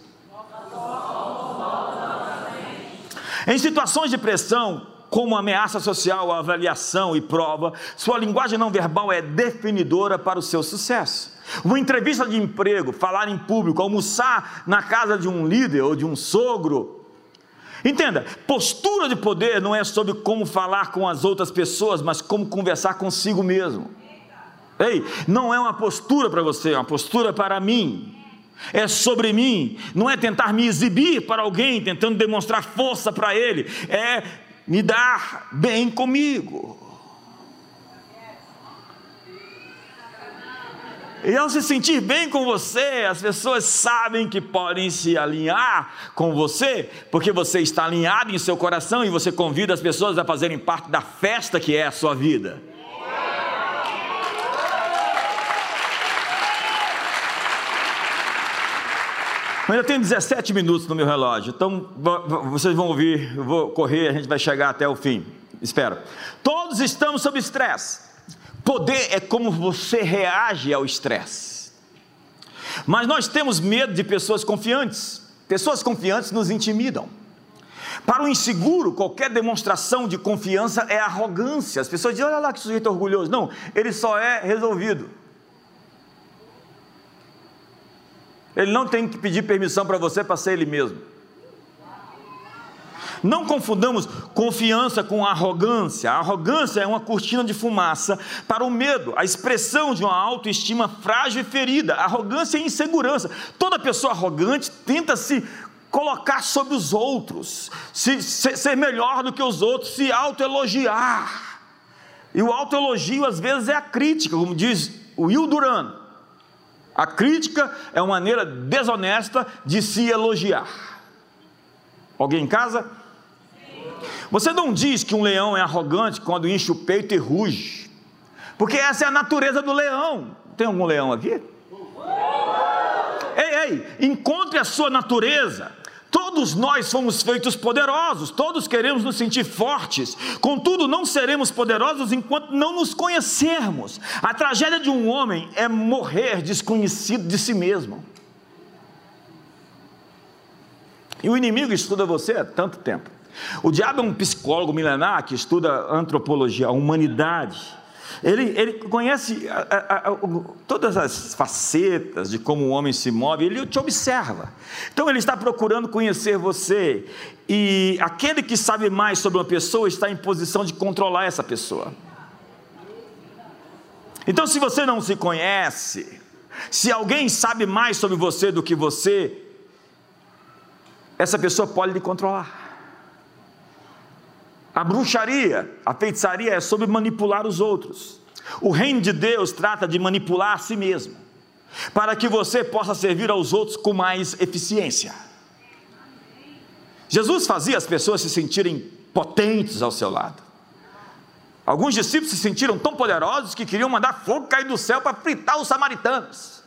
Em situações de pressão, como ameaça social, avaliação e prova, sua linguagem não verbal é definidora para o seu sucesso. Uma entrevista de emprego, falar em público, almoçar na casa de um líder ou de um sogro. Entenda, postura de poder não é sobre como falar com as outras pessoas, mas como conversar consigo mesmo. Ei, não é uma postura para você, é uma postura para mim é sobre mim, não é tentar me exibir para alguém, tentando demonstrar força para ele, é me dar bem comigo. E ao se sentir bem com você, as pessoas sabem que podem se alinhar com você, porque você está alinhado em seu coração e você convida as pessoas a fazerem parte da festa que é a sua vida. Ainda tenho 17 minutos no meu relógio, então vocês vão ouvir, eu vou correr, a gente vai chegar até o fim. Espero. Todos estamos sob estresse. Poder é como você reage ao estresse. Mas nós temos medo de pessoas confiantes. Pessoas confiantes nos intimidam. Para o inseguro, qualquer demonstração de confiança é arrogância. As pessoas dizem: olha lá que sujeito orgulhoso. Não, ele só é resolvido. Ele não tem que pedir permissão para você para ser ele mesmo. Não confundamos confiança com arrogância. A arrogância é uma cortina de fumaça para o medo, a expressão de uma autoestima frágil e ferida. Arrogância é insegurança. Toda pessoa arrogante tenta se colocar sobre os outros, se, se, ser melhor do que os outros, se autoelogiar. E o autoelogio às vezes é a crítica, como diz o Will Duran. A crítica é uma maneira desonesta de se elogiar. Alguém em casa? Você não diz que um leão é arrogante quando enche o peito e ruge, porque essa é a natureza do leão. Tem algum leão aqui? Ei, ei, encontre a sua natureza. Todos nós somos feitos poderosos, todos queremos nos sentir fortes, contudo, não seremos poderosos enquanto não nos conhecermos. A tragédia de um homem é morrer desconhecido de si mesmo. E o inimigo estuda você há tanto tempo. O diabo é um psicólogo milenar que estuda antropologia, a humanidade ele, ele conhece a, a, a, todas as facetas de como o homem se move, ele te observa. Então ele está procurando conhecer você. E aquele que sabe mais sobre uma pessoa está em posição de controlar essa pessoa. Então, se você não se conhece, se alguém sabe mais sobre você do que você, essa pessoa pode lhe controlar. A bruxaria, a feitiçaria é sobre manipular os outros. O reino de Deus trata de manipular a si mesmo, para que você possa servir aos outros com mais eficiência. Jesus fazia as pessoas se sentirem potentes ao seu lado. Alguns discípulos se sentiram tão poderosos que queriam mandar fogo cair do céu para fritar os samaritanos.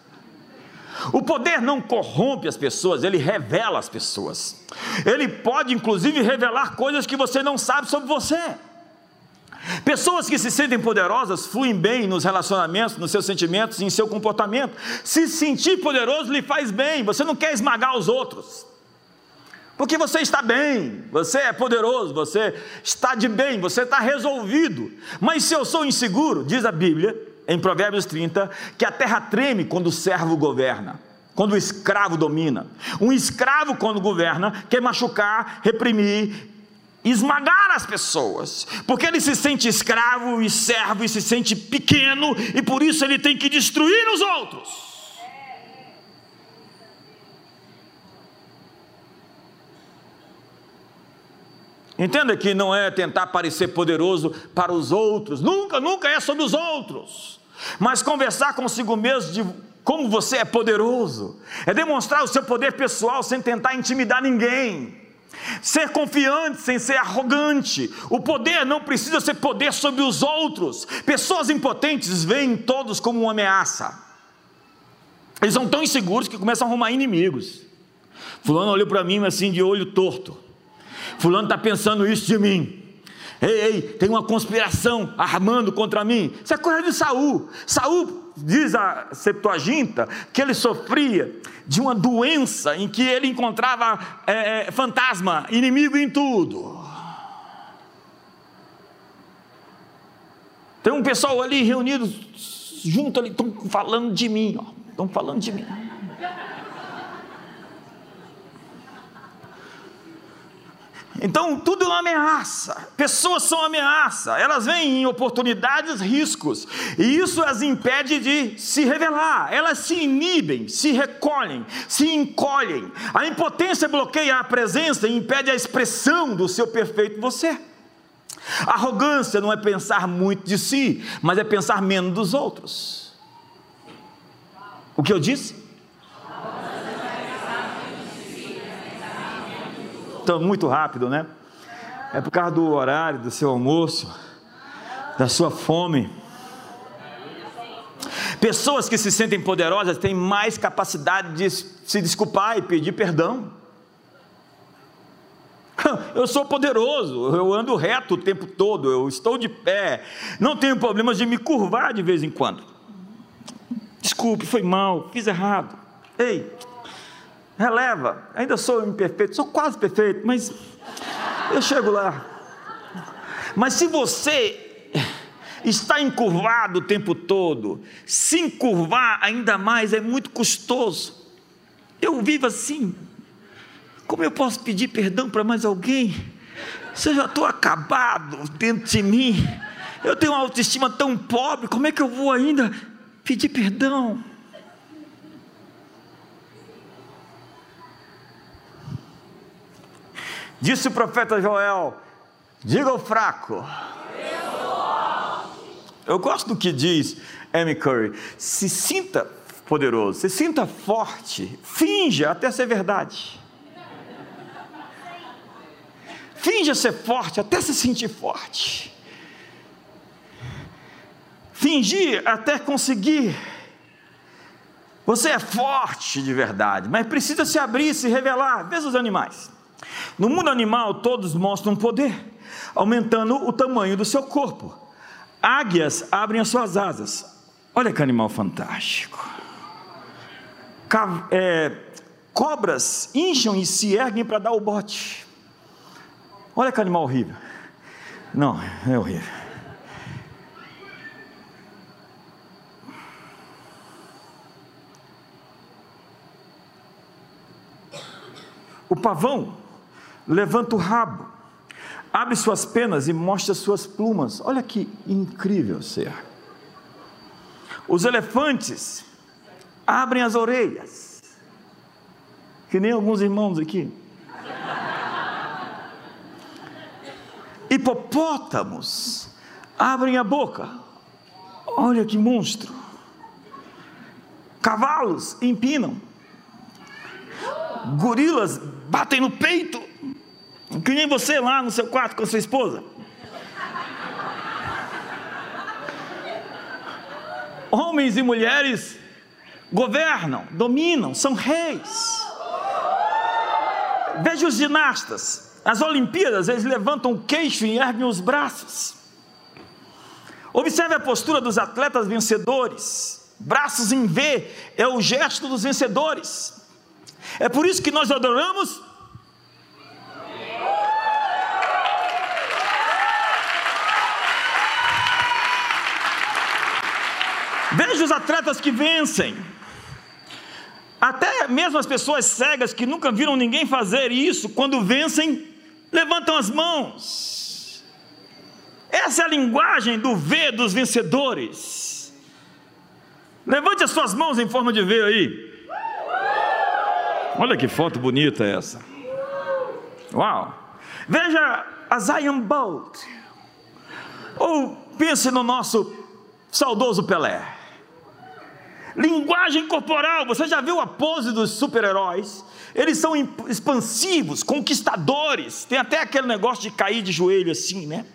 O poder não corrompe as pessoas, ele revela as pessoas. Ele pode, inclusive, revelar coisas que você não sabe sobre você. Pessoas que se sentem poderosas fluem bem nos relacionamentos, nos seus sentimentos e em seu comportamento. Se sentir poderoso lhe faz bem, você não quer esmagar os outros. Porque você está bem, você é poderoso, você está de bem, você está resolvido. Mas se eu sou inseguro, diz a Bíblia, em Provérbios 30, que a terra treme quando o servo governa, quando o escravo domina. Um escravo, quando governa, quer machucar, reprimir, esmagar as pessoas, porque ele se sente escravo e servo e se sente pequeno, e por isso ele tem que destruir os outros. Entenda que não é tentar parecer poderoso para os outros, nunca, nunca é sobre os outros, mas conversar consigo mesmo de como você é poderoso, é demonstrar o seu poder pessoal sem tentar intimidar ninguém. Ser confiante sem ser arrogante. O poder não precisa ser poder sobre os outros. Pessoas impotentes veem todos como uma ameaça. Eles são tão inseguros que começam a arrumar inimigos. Fulano olhou para mim assim de olho torto. Fulano está pensando isso de mim. Ei, ei, tem uma conspiração armando contra mim. Isso é coisa de Saul. Saul diz a Septuaginta que ele sofria de uma doença em que ele encontrava é, é fantasma, inimigo em tudo. Tem um pessoal ali reunido junto ali, estão falando de mim, estão falando de mim. Então, tudo é uma ameaça. Pessoas são ameaça. Elas vêm em oportunidades, riscos. E isso as impede de se revelar. Elas se inibem, se recolhem, se encolhem. A impotência bloqueia a presença e impede a expressão do seu perfeito você. Arrogância não é pensar muito de si, mas é pensar menos dos outros. O que eu disse? Então, muito rápido, né? É por causa do horário, do seu almoço, da sua fome. Pessoas que se sentem poderosas têm mais capacidade de se desculpar e pedir perdão. Eu sou poderoso, eu ando reto o tempo todo, eu estou de pé, não tenho problemas de me curvar de vez em quando. Desculpe, foi mal, fiz errado. Ei, releva. Ainda sou imperfeito, sou quase perfeito, mas eu chego lá. Mas se você está encurvado o tempo todo, se encurvar ainda mais é muito custoso. Eu vivo assim. Como eu posso pedir perdão para mais alguém? Se eu já estou acabado dentro de mim, eu tenho uma autoestima tão pobre, como é que eu vou ainda pedir perdão? Disse o profeta Joel: diga ao fraco. Eu gosto do que diz Amy Curry: se sinta poderoso, se sinta forte, finja até ser verdade. Finja ser forte até se sentir forte. Fingir até conseguir. Você é forte de verdade, mas precisa se abrir, se revelar. Veja os animais. No mundo animal, todos mostram poder, aumentando o tamanho do seu corpo. Águias abrem as suas asas. Olha que animal fantástico. É, cobras incham e se erguem para dar o bote. Olha que animal horrível. Não, é horrível. O pavão levanta o rabo, abre suas penas e mostra suas plumas. Olha que incrível ser. Os elefantes abrem as orelhas, que nem alguns irmãos aqui. Hipopótamos abrem a boca. Olha que monstro. Cavalos empinam. Gorilas batem no peito. Que nem você lá no seu quarto com a sua esposa. Homens e mulheres governam, dominam, são reis. Veja os ginastas. Nas Olimpíadas, eles levantam o queixo e erguem os braços. Observe a postura dos atletas vencedores. Braços em V é o gesto dos vencedores. É por isso que nós adoramos Veja os atletas que vencem. Até mesmo as pessoas cegas que nunca viram ninguém fazer isso, quando vencem, levantam as mãos. Essa é a linguagem do V dos vencedores. Levante as suas mãos em forma de V aí. Olha que foto bonita essa. Uau! Veja a Zion Bolt. Ou pense no nosso saudoso Pelé. Linguagem corporal, você já viu a pose dos super-heróis? Eles são expansivos, conquistadores. Tem até aquele negócio de cair de joelho assim, né?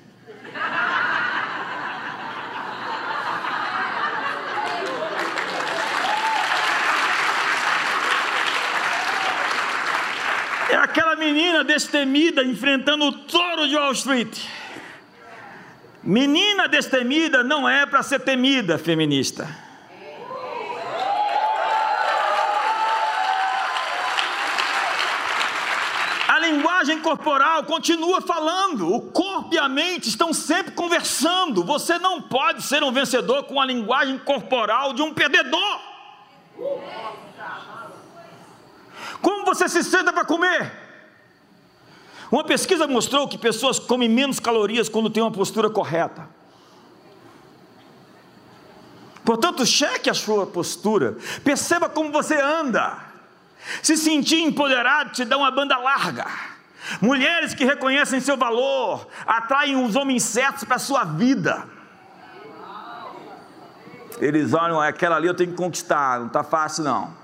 É aquela menina destemida enfrentando o touro de Wall Street. Menina destemida não é para ser temida, feminista. A linguagem corporal continua falando, o corpo e a mente estão sempre conversando. Você não pode ser um vencedor com a linguagem corporal de um perdedor. Como você se senta para comer? Uma pesquisa mostrou que pessoas comem menos calorias quando têm uma postura correta. Portanto, cheque a sua postura, perceba como você anda. Se sentir empoderado te dá uma banda larga. Mulheres que reconhecem seu valor atraem os homens certos para a sua vida. Eles olham, aquela ali eu tenho que conquistar, não está fácil não.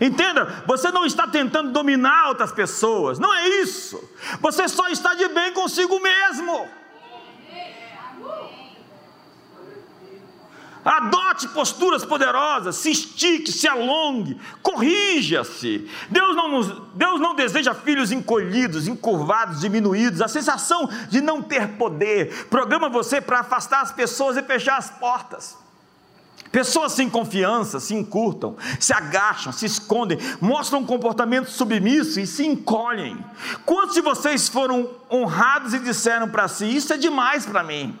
Entenda, você não está tentando dominar outras pessoas, não é isso. Você só está de bem consigo mesmo. Adote posturas poderosas, se estique, se alongue, corrija-se. Deus não, nos, Deus não deseja filhos encolhidos, encurvados, diminuídos. A sensação de não ter poder programa você para afastar as pessoas e fechar as portas. Pessoas sem confiança se encurtam, se agacham, se escondem, mostram um comportamento submisso e se encolhem. Quantos de vocês foram honrados e disseram para si: Isso é demais para mim?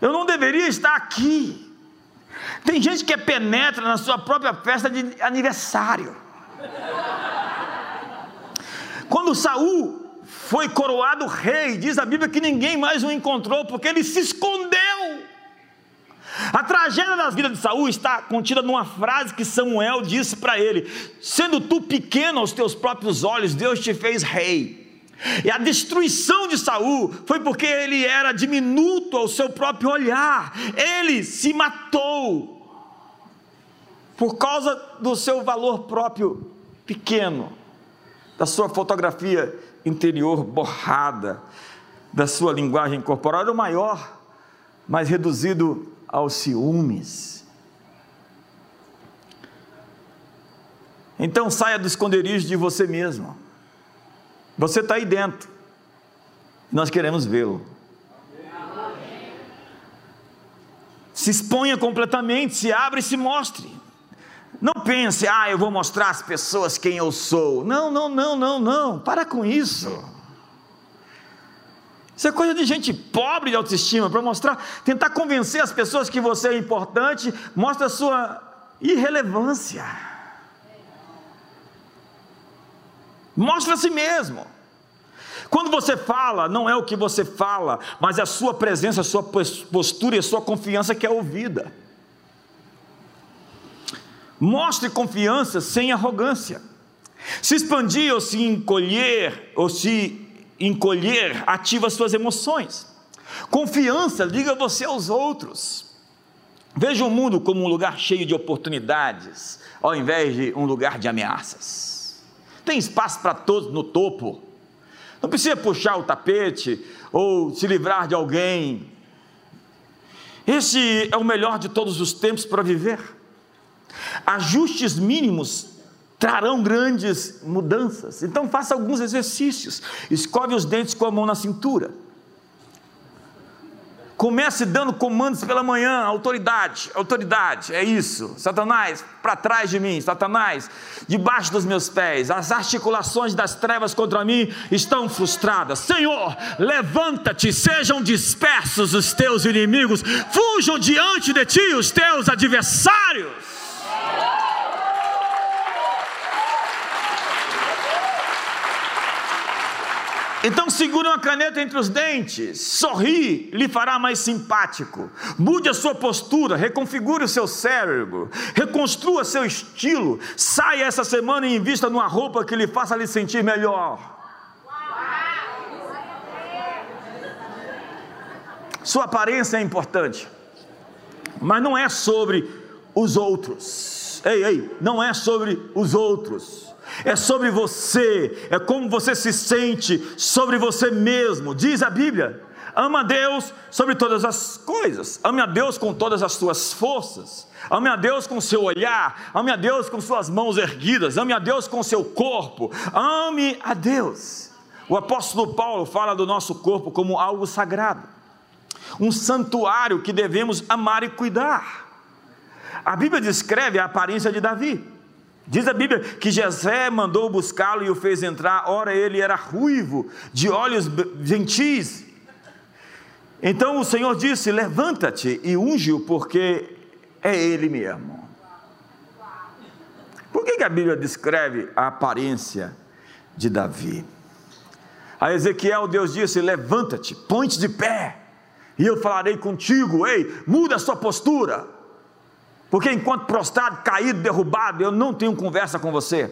Eu não deveria estar aqui. Tem gente que penetra na sua própria festa de aniversário. Quando Saul foi coroado rei, diz a Bíblia que ninguém mais o encontrou porque ele se escondeu. A tragédia da vida de Saul está contida numa frase que Samuel disse para ele: Sendo tu pequeno aos teus próprios olhos, Deus te fez rei. E a destruição de Saul foi porque ele era diminuto ao seu próprio olhar. Ele se matou por causa do seu valor próprio pequeno, da sua fotografia interior borrada, da sua linguagem corporal. Era o maior, mas reduzido aos ciúmes. Então saia do esconderijo de você mesmo. Você está aí dentro. Nós queremos vê-lo. Se exponha completamente, se abra e se mostre. Não pense, ah, eu vou mostrar às pessoas quem eu sou. Não, não, não, não, não. Para com isso. Isso é coisa de gente pobre de autoestima, para mostrar, tentar convencer as pessoas que você é importante, mostra a sua irrelevância. Mostra a si mesmo. Quando você fala, não é o que você fala, mas é a sua presença, a sua postura e a sua confiança que é ouvida. Mostre confiança sem arrogância. Se expandir ou se encolher, ou se encolher ativa suas emoções. Confiança liga você aos outros. Veja o mundo como um lugar cheio de oportunidades, ao invés de um lugar de ameaças. Tem espaço para todos no topo. Não precisa puxar o tapete ou se livrar de alguém. Esse é o melhor de todos os tempos para viver. Ajustes mínimos trarão grandes mudanças. Então faça alguns exercícios. Escove os dentes com a mão na cintura. Comece dando comandos pela manhã, autoridade, autoridade, é isso. Satanás, para trás de mim, Satanás, debaixo dos meus pés, as articulações das trevas contra mim estão frustradas. Senhor, levanta-te, sejam dispersos os teus inimigos, fujam diante de ti os teus adversários. Então segure uma caneta entre os dentes, sorri, lhe fará mais simpático. Mude a sua postura, reconfigure o seu cérebro, reconstrua seu estilo. Saia essa semana e invista numa roupa que lhe faça lhe sentir melhor. Sua aparência é importante, mas não é sobre os outros. Ei, ei, não é sobre os outros é sobre você, é como você se sente sobre você mesmo. Diz a Bíblia: ama a Deus sobre todas as coisas, ame a Deus com todas as suas forças, ame a Deus com seu olhar, ame a Deus com suas mãos erguidas, ame a Deus com seu corpo, ame a Deus. O apóstolo Paulo fala do nosso corpo como algo sagrado, um santuário que devemos amar e cuidar. A Bíblia descreve a aparência de Davi. Diz a Bíblia que Jezé mandou buscá-lo e o fez entrar. Ora, ele era ruivo, de olhos gentis. Então o Senhor disse: Levanta-te e unge-o, porque é ele mesmo. Por que, que a Bíblia descreve a aparência de Davi? A Ezequiel, Deus disse: Levanta-te, põe-te de pé, e eu falarei contigo. Ei, muda a sua postura. Porque enquanto prostrado, caído, derrubado, eu não tenho conversa com você.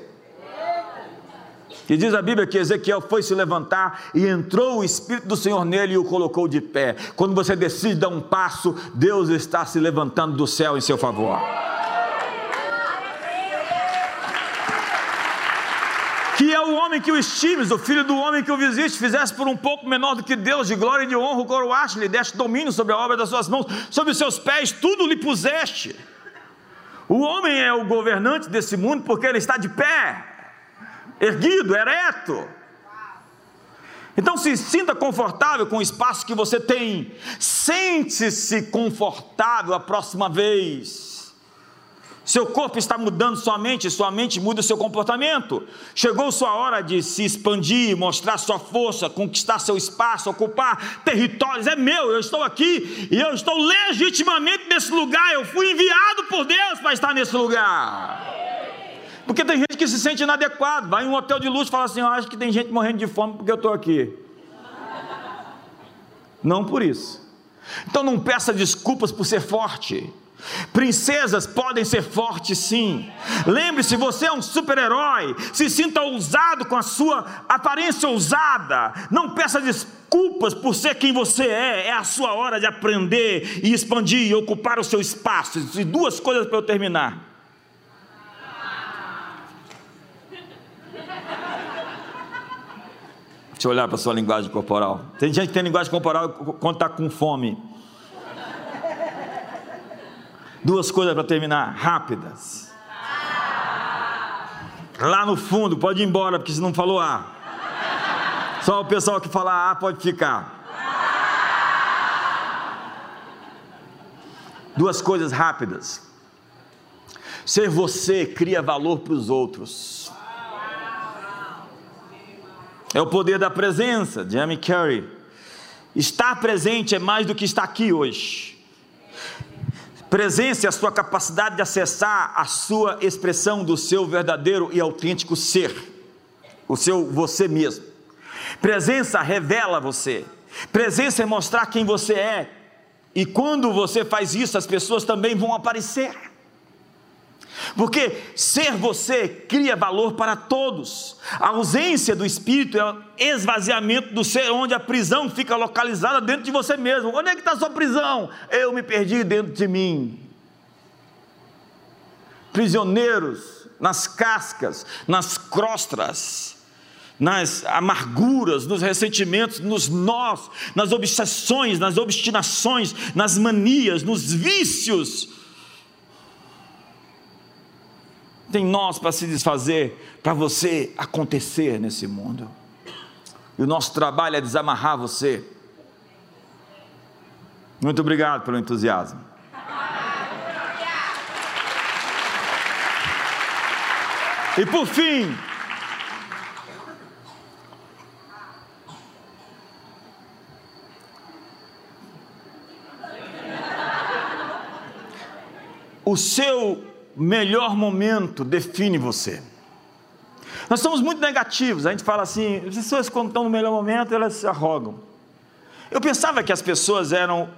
E diz a Bíblia que Ezequiel foi se levantar e entrou o Espírito do Senhor nele e o colocou de pé. Quando você decide dar um passo, Deus está se levantando do céu em seu favor. que é o homem que o estimes, o filho do homem que o visite, fizesse por um pouco menor do que Deus, de glória e de honra, o coroaste, lhe deste domínio sobre a obra das suas mãos, sobre os seus pés, tudo lhe puseste. O homem é o governante desse mundo porque ele está de pé, erguido, ereto. Então se sinta confortável com o espaço que você tem. Sente-se confortável a próxima vez. Seu corpo está mudando sua mente, sua mente muda seu comportamento. Chegou sua hora de se expandir, mostrar sua força, conquistar seu espaço, ocupar territórios. É meu, eu estou aqui e eu estou legitimamente nesse lugar. Eu fui enviado por Deus para estar nesse lugar. Porque tem gente que se sente inadequado, vai em um hotel de luxo e fala assim: Eu acho que tem gente morrendo de fome porque eu estou aqui. Não por isso. Então não peça desculpas por ser forte. Princesas podem ser fortes sim. Lembre-se, você é um super-herói. Se sinta ousado com a sua aparência ousada. Não peça desculpas por ser quem você é. É a sua hora de aprender e expandir e ocupar o seu espaço. E duas coisas para eu terminar. Deixa eu olhar para a sua linguagem corporal. Tem gente que tem linguagem corporal quando está com fome. Duas coisas para terminar, rápidas. Lá no fundo, pode ir embora, porque você não falou A. Só o pessoal que fala A pode ficar. Duas coisas rápidas. Ser você cria valor para os outros. É o poder da presença, Jamie Carey. Estar presente é mais do que estar aqui hoje. Presença é a sua capacidade de acessar a sua expressão do seu verdadeiro e autêntico ser, o seu você mesmo. Presença revela você. Presença é mostrar quem você é. E quando você faz isso, as pessoas também vão aparecer. Porque ser você cria valor para todos. A ausência do espírito é o esvaziamento do ser, onde a prisão fica localizada dentro de você mesmo. Onde é que está a sua prisão? Eu me perdi dentro de mim. Prisioneiros nas cascas, nas crostras, nas amarguras, nos ressentimentos, nos nós, nas obsessões, nas obstinações, nas manias, nos vícios tem nós para se desfazer, para você acontecer nesse mundo. E o nosso trabalho é desamarrar você. Muito obrigado pelo entusiasmo. E por fim, o seu melhor momento define você. Nós somos muito negativos. A gente fala assim: as pessoas, quando estão no melhor momento, elas se arrogam. Eu pensava que as pessoas eram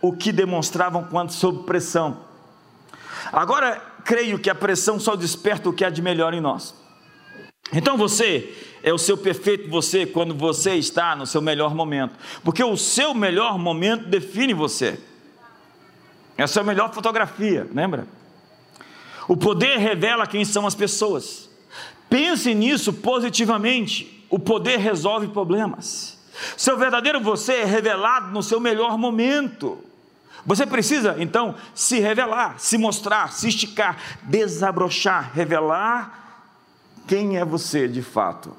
o que demonstravam quando sob pressão. Agora, creio que a pressão só desperta o que há de melhor em nós. Então você é o seu perfeito você quando você está no seu melhor momento, porque o seu melhor momento define você. Essa é a melhor fotografia, lembra? O poder revela quem são as pessoas. Pense nisso positivamente. O poder resolve problemas. Seu verdadeiro você é revelado no seu melhor momento. Você precisa, então, se revelar, se mostrar, se esticar, desabrochar, revelar quem é você de fato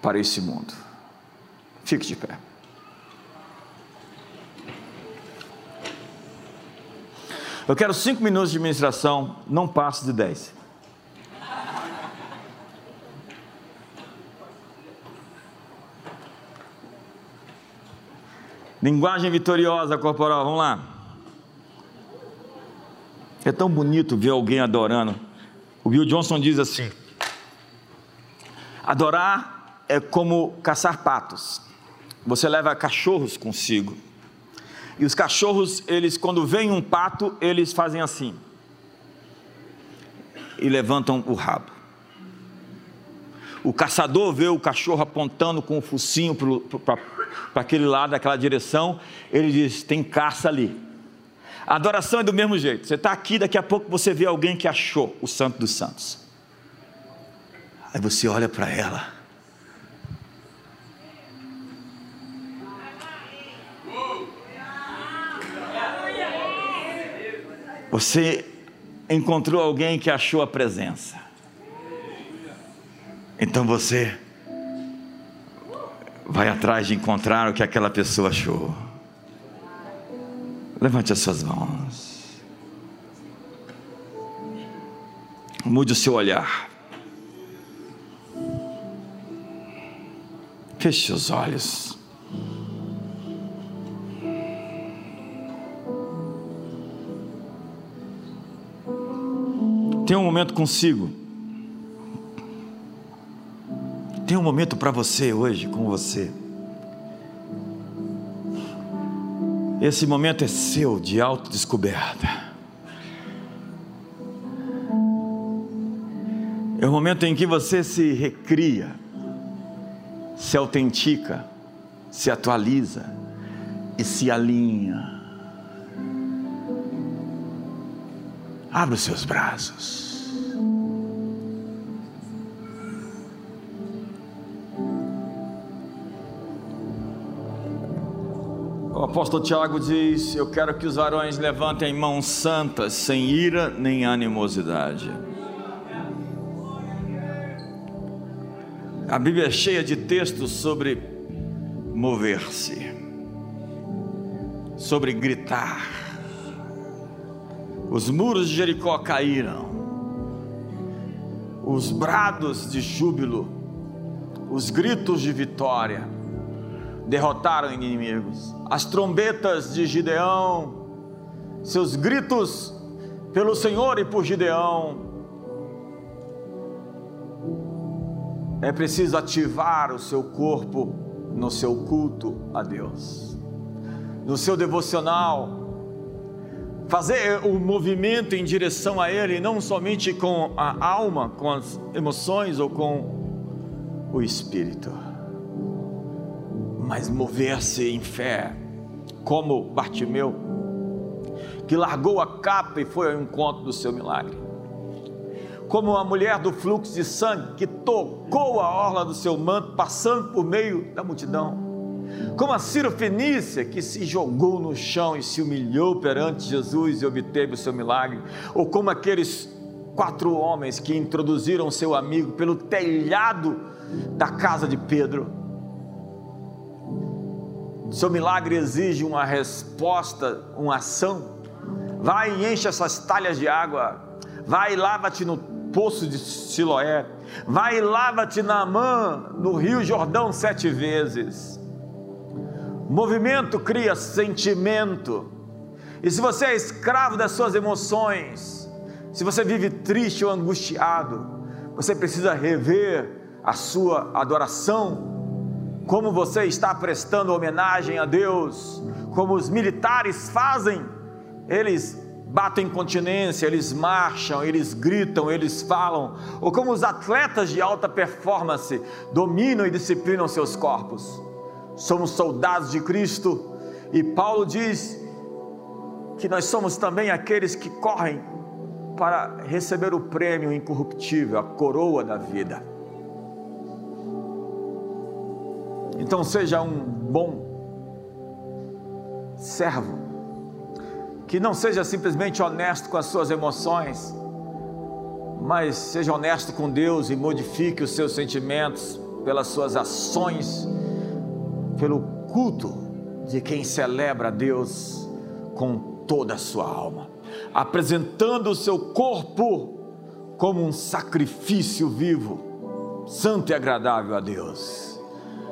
para esse mundo. Fique de pé. Eu quero cinco minutos de ministração, não passo de dez. Linguagem vitoriosa corporal, vamos lá. É tão bonito ver alguém adorando. O Bill Johnson diz assim: adorar é como caçar patos. Você leva cachorros consigo. E os cachorros, eles quando vem um pato, eles fazem assim. E levantam o rabo. O caçador vê o cachorro apontando com o focinho para aquele lado, daquela direção, ele diz: tem caça ali. A adoração é do mesmo jeito. Você está aqui, daqui a pouco você vê alguém que achou o Santo dos Santos. Aí você olha para ela. Você encontrou alguém que achou a presença. Então você vai atrás de encontrar o que aquela pessoa achou. Levante as suas mãos. Mude o seu olhar. Feche os olhos. Tenha um momento consigo. Tem um momento para você hoje com você. Esse momento é seu de autodescoberta. É o momento em que você se recria, se autentica, se atualiza e se alinha. Abra os seus braços. apóstolo Tiago diz: Eu quero que os varões levantem mãos santas, sem ira nem animosidade. A Bíblia é cheia de textos sobre mover-se, sobre gritar. Os muros de Jericó caíram, os brados de júbilo, os gritos de vitória derrotaram inimigos. As trombetas de Gideão, seus gritos pelo Senhor e por Gideão. É preciso ativar o seu corpo no seu culto a Deus, no seu devocional, fazer o movimento em direção a Ele, não somente com a alma, com as emoções ou com o espírito mas mover-se em fé, como Bartimeu, que largou a capa e foi ao encontro do seu milagre. Como a mulher do fluxo de sangue que tocou a orla do seu manto, passando por meio da multidão. Como a Ciro Fenícia que se jogou no chão e se humilhou perante Jesus e obteve o seu milagre. Ou como aqueles quatro homens que introduziram seu amigo pelo telhado da casa de Pedro seu milagre exige uma resposta, uma ação. Vai e enche essas talhas de água. Vai e lava-te no poço de Siloé. Vai e lava-te na mão no rio Jordão sete vezes. Movimento cria sentimento. E se você é escravo das suas emoções, se você vive triste ou angustiado, Você precisa rever a sua adoração, como você está prestando homenagem a Deus, como os militares fazem, eles batem continência, eles marcham, eles gritam, eles falam, ou como os atletas de alta performance dominam e disciplinam seus corpos. Somos soldados de Cristo e Paulo diz que nós somos também aqueles que correm para receber o prêmio incorruptível, a coroa da vida. Então seja um bom servo, que não seja simplesmente honesto com as suas emoções, mas seja honesto com Deus e modifique os seus sentimentos pelas suas ações, pelo culto de quem celebra a Deus com toda a sua alma, apresentando o seu corpo como um sacrifício vivo, santo e agradável a Deus.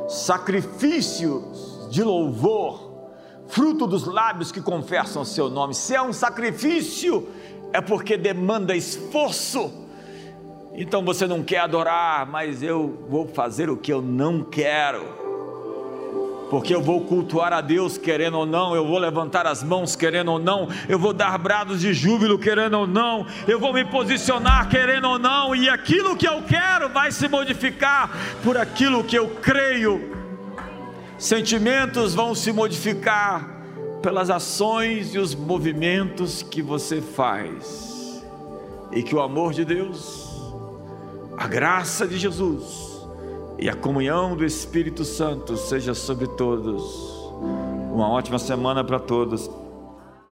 Sacrifícios de louvor, fruto dos lábios que confessam o seu nome. Se é um sacrifício, é porque demanda esforço. Então você não quer adorar, mas eu vou fazer o que eu não quero porque eu vou cultuar a Deus querendo ou não, eu vou levantar as mãos querendo ou não, eu vou dar brados de júbilo querendo ou não, eu vou me posicionar querendo ou não, e aquilo que eu quero vai se modificar por aquilo que eu creio. Sentimentos vão se modificar pelas ações e os movimentos que você faz, e que o amor de Deus, a graça de Jesus, e a comunhão do Espírito Santo seja sobre todos. Uma ótima semana para todos.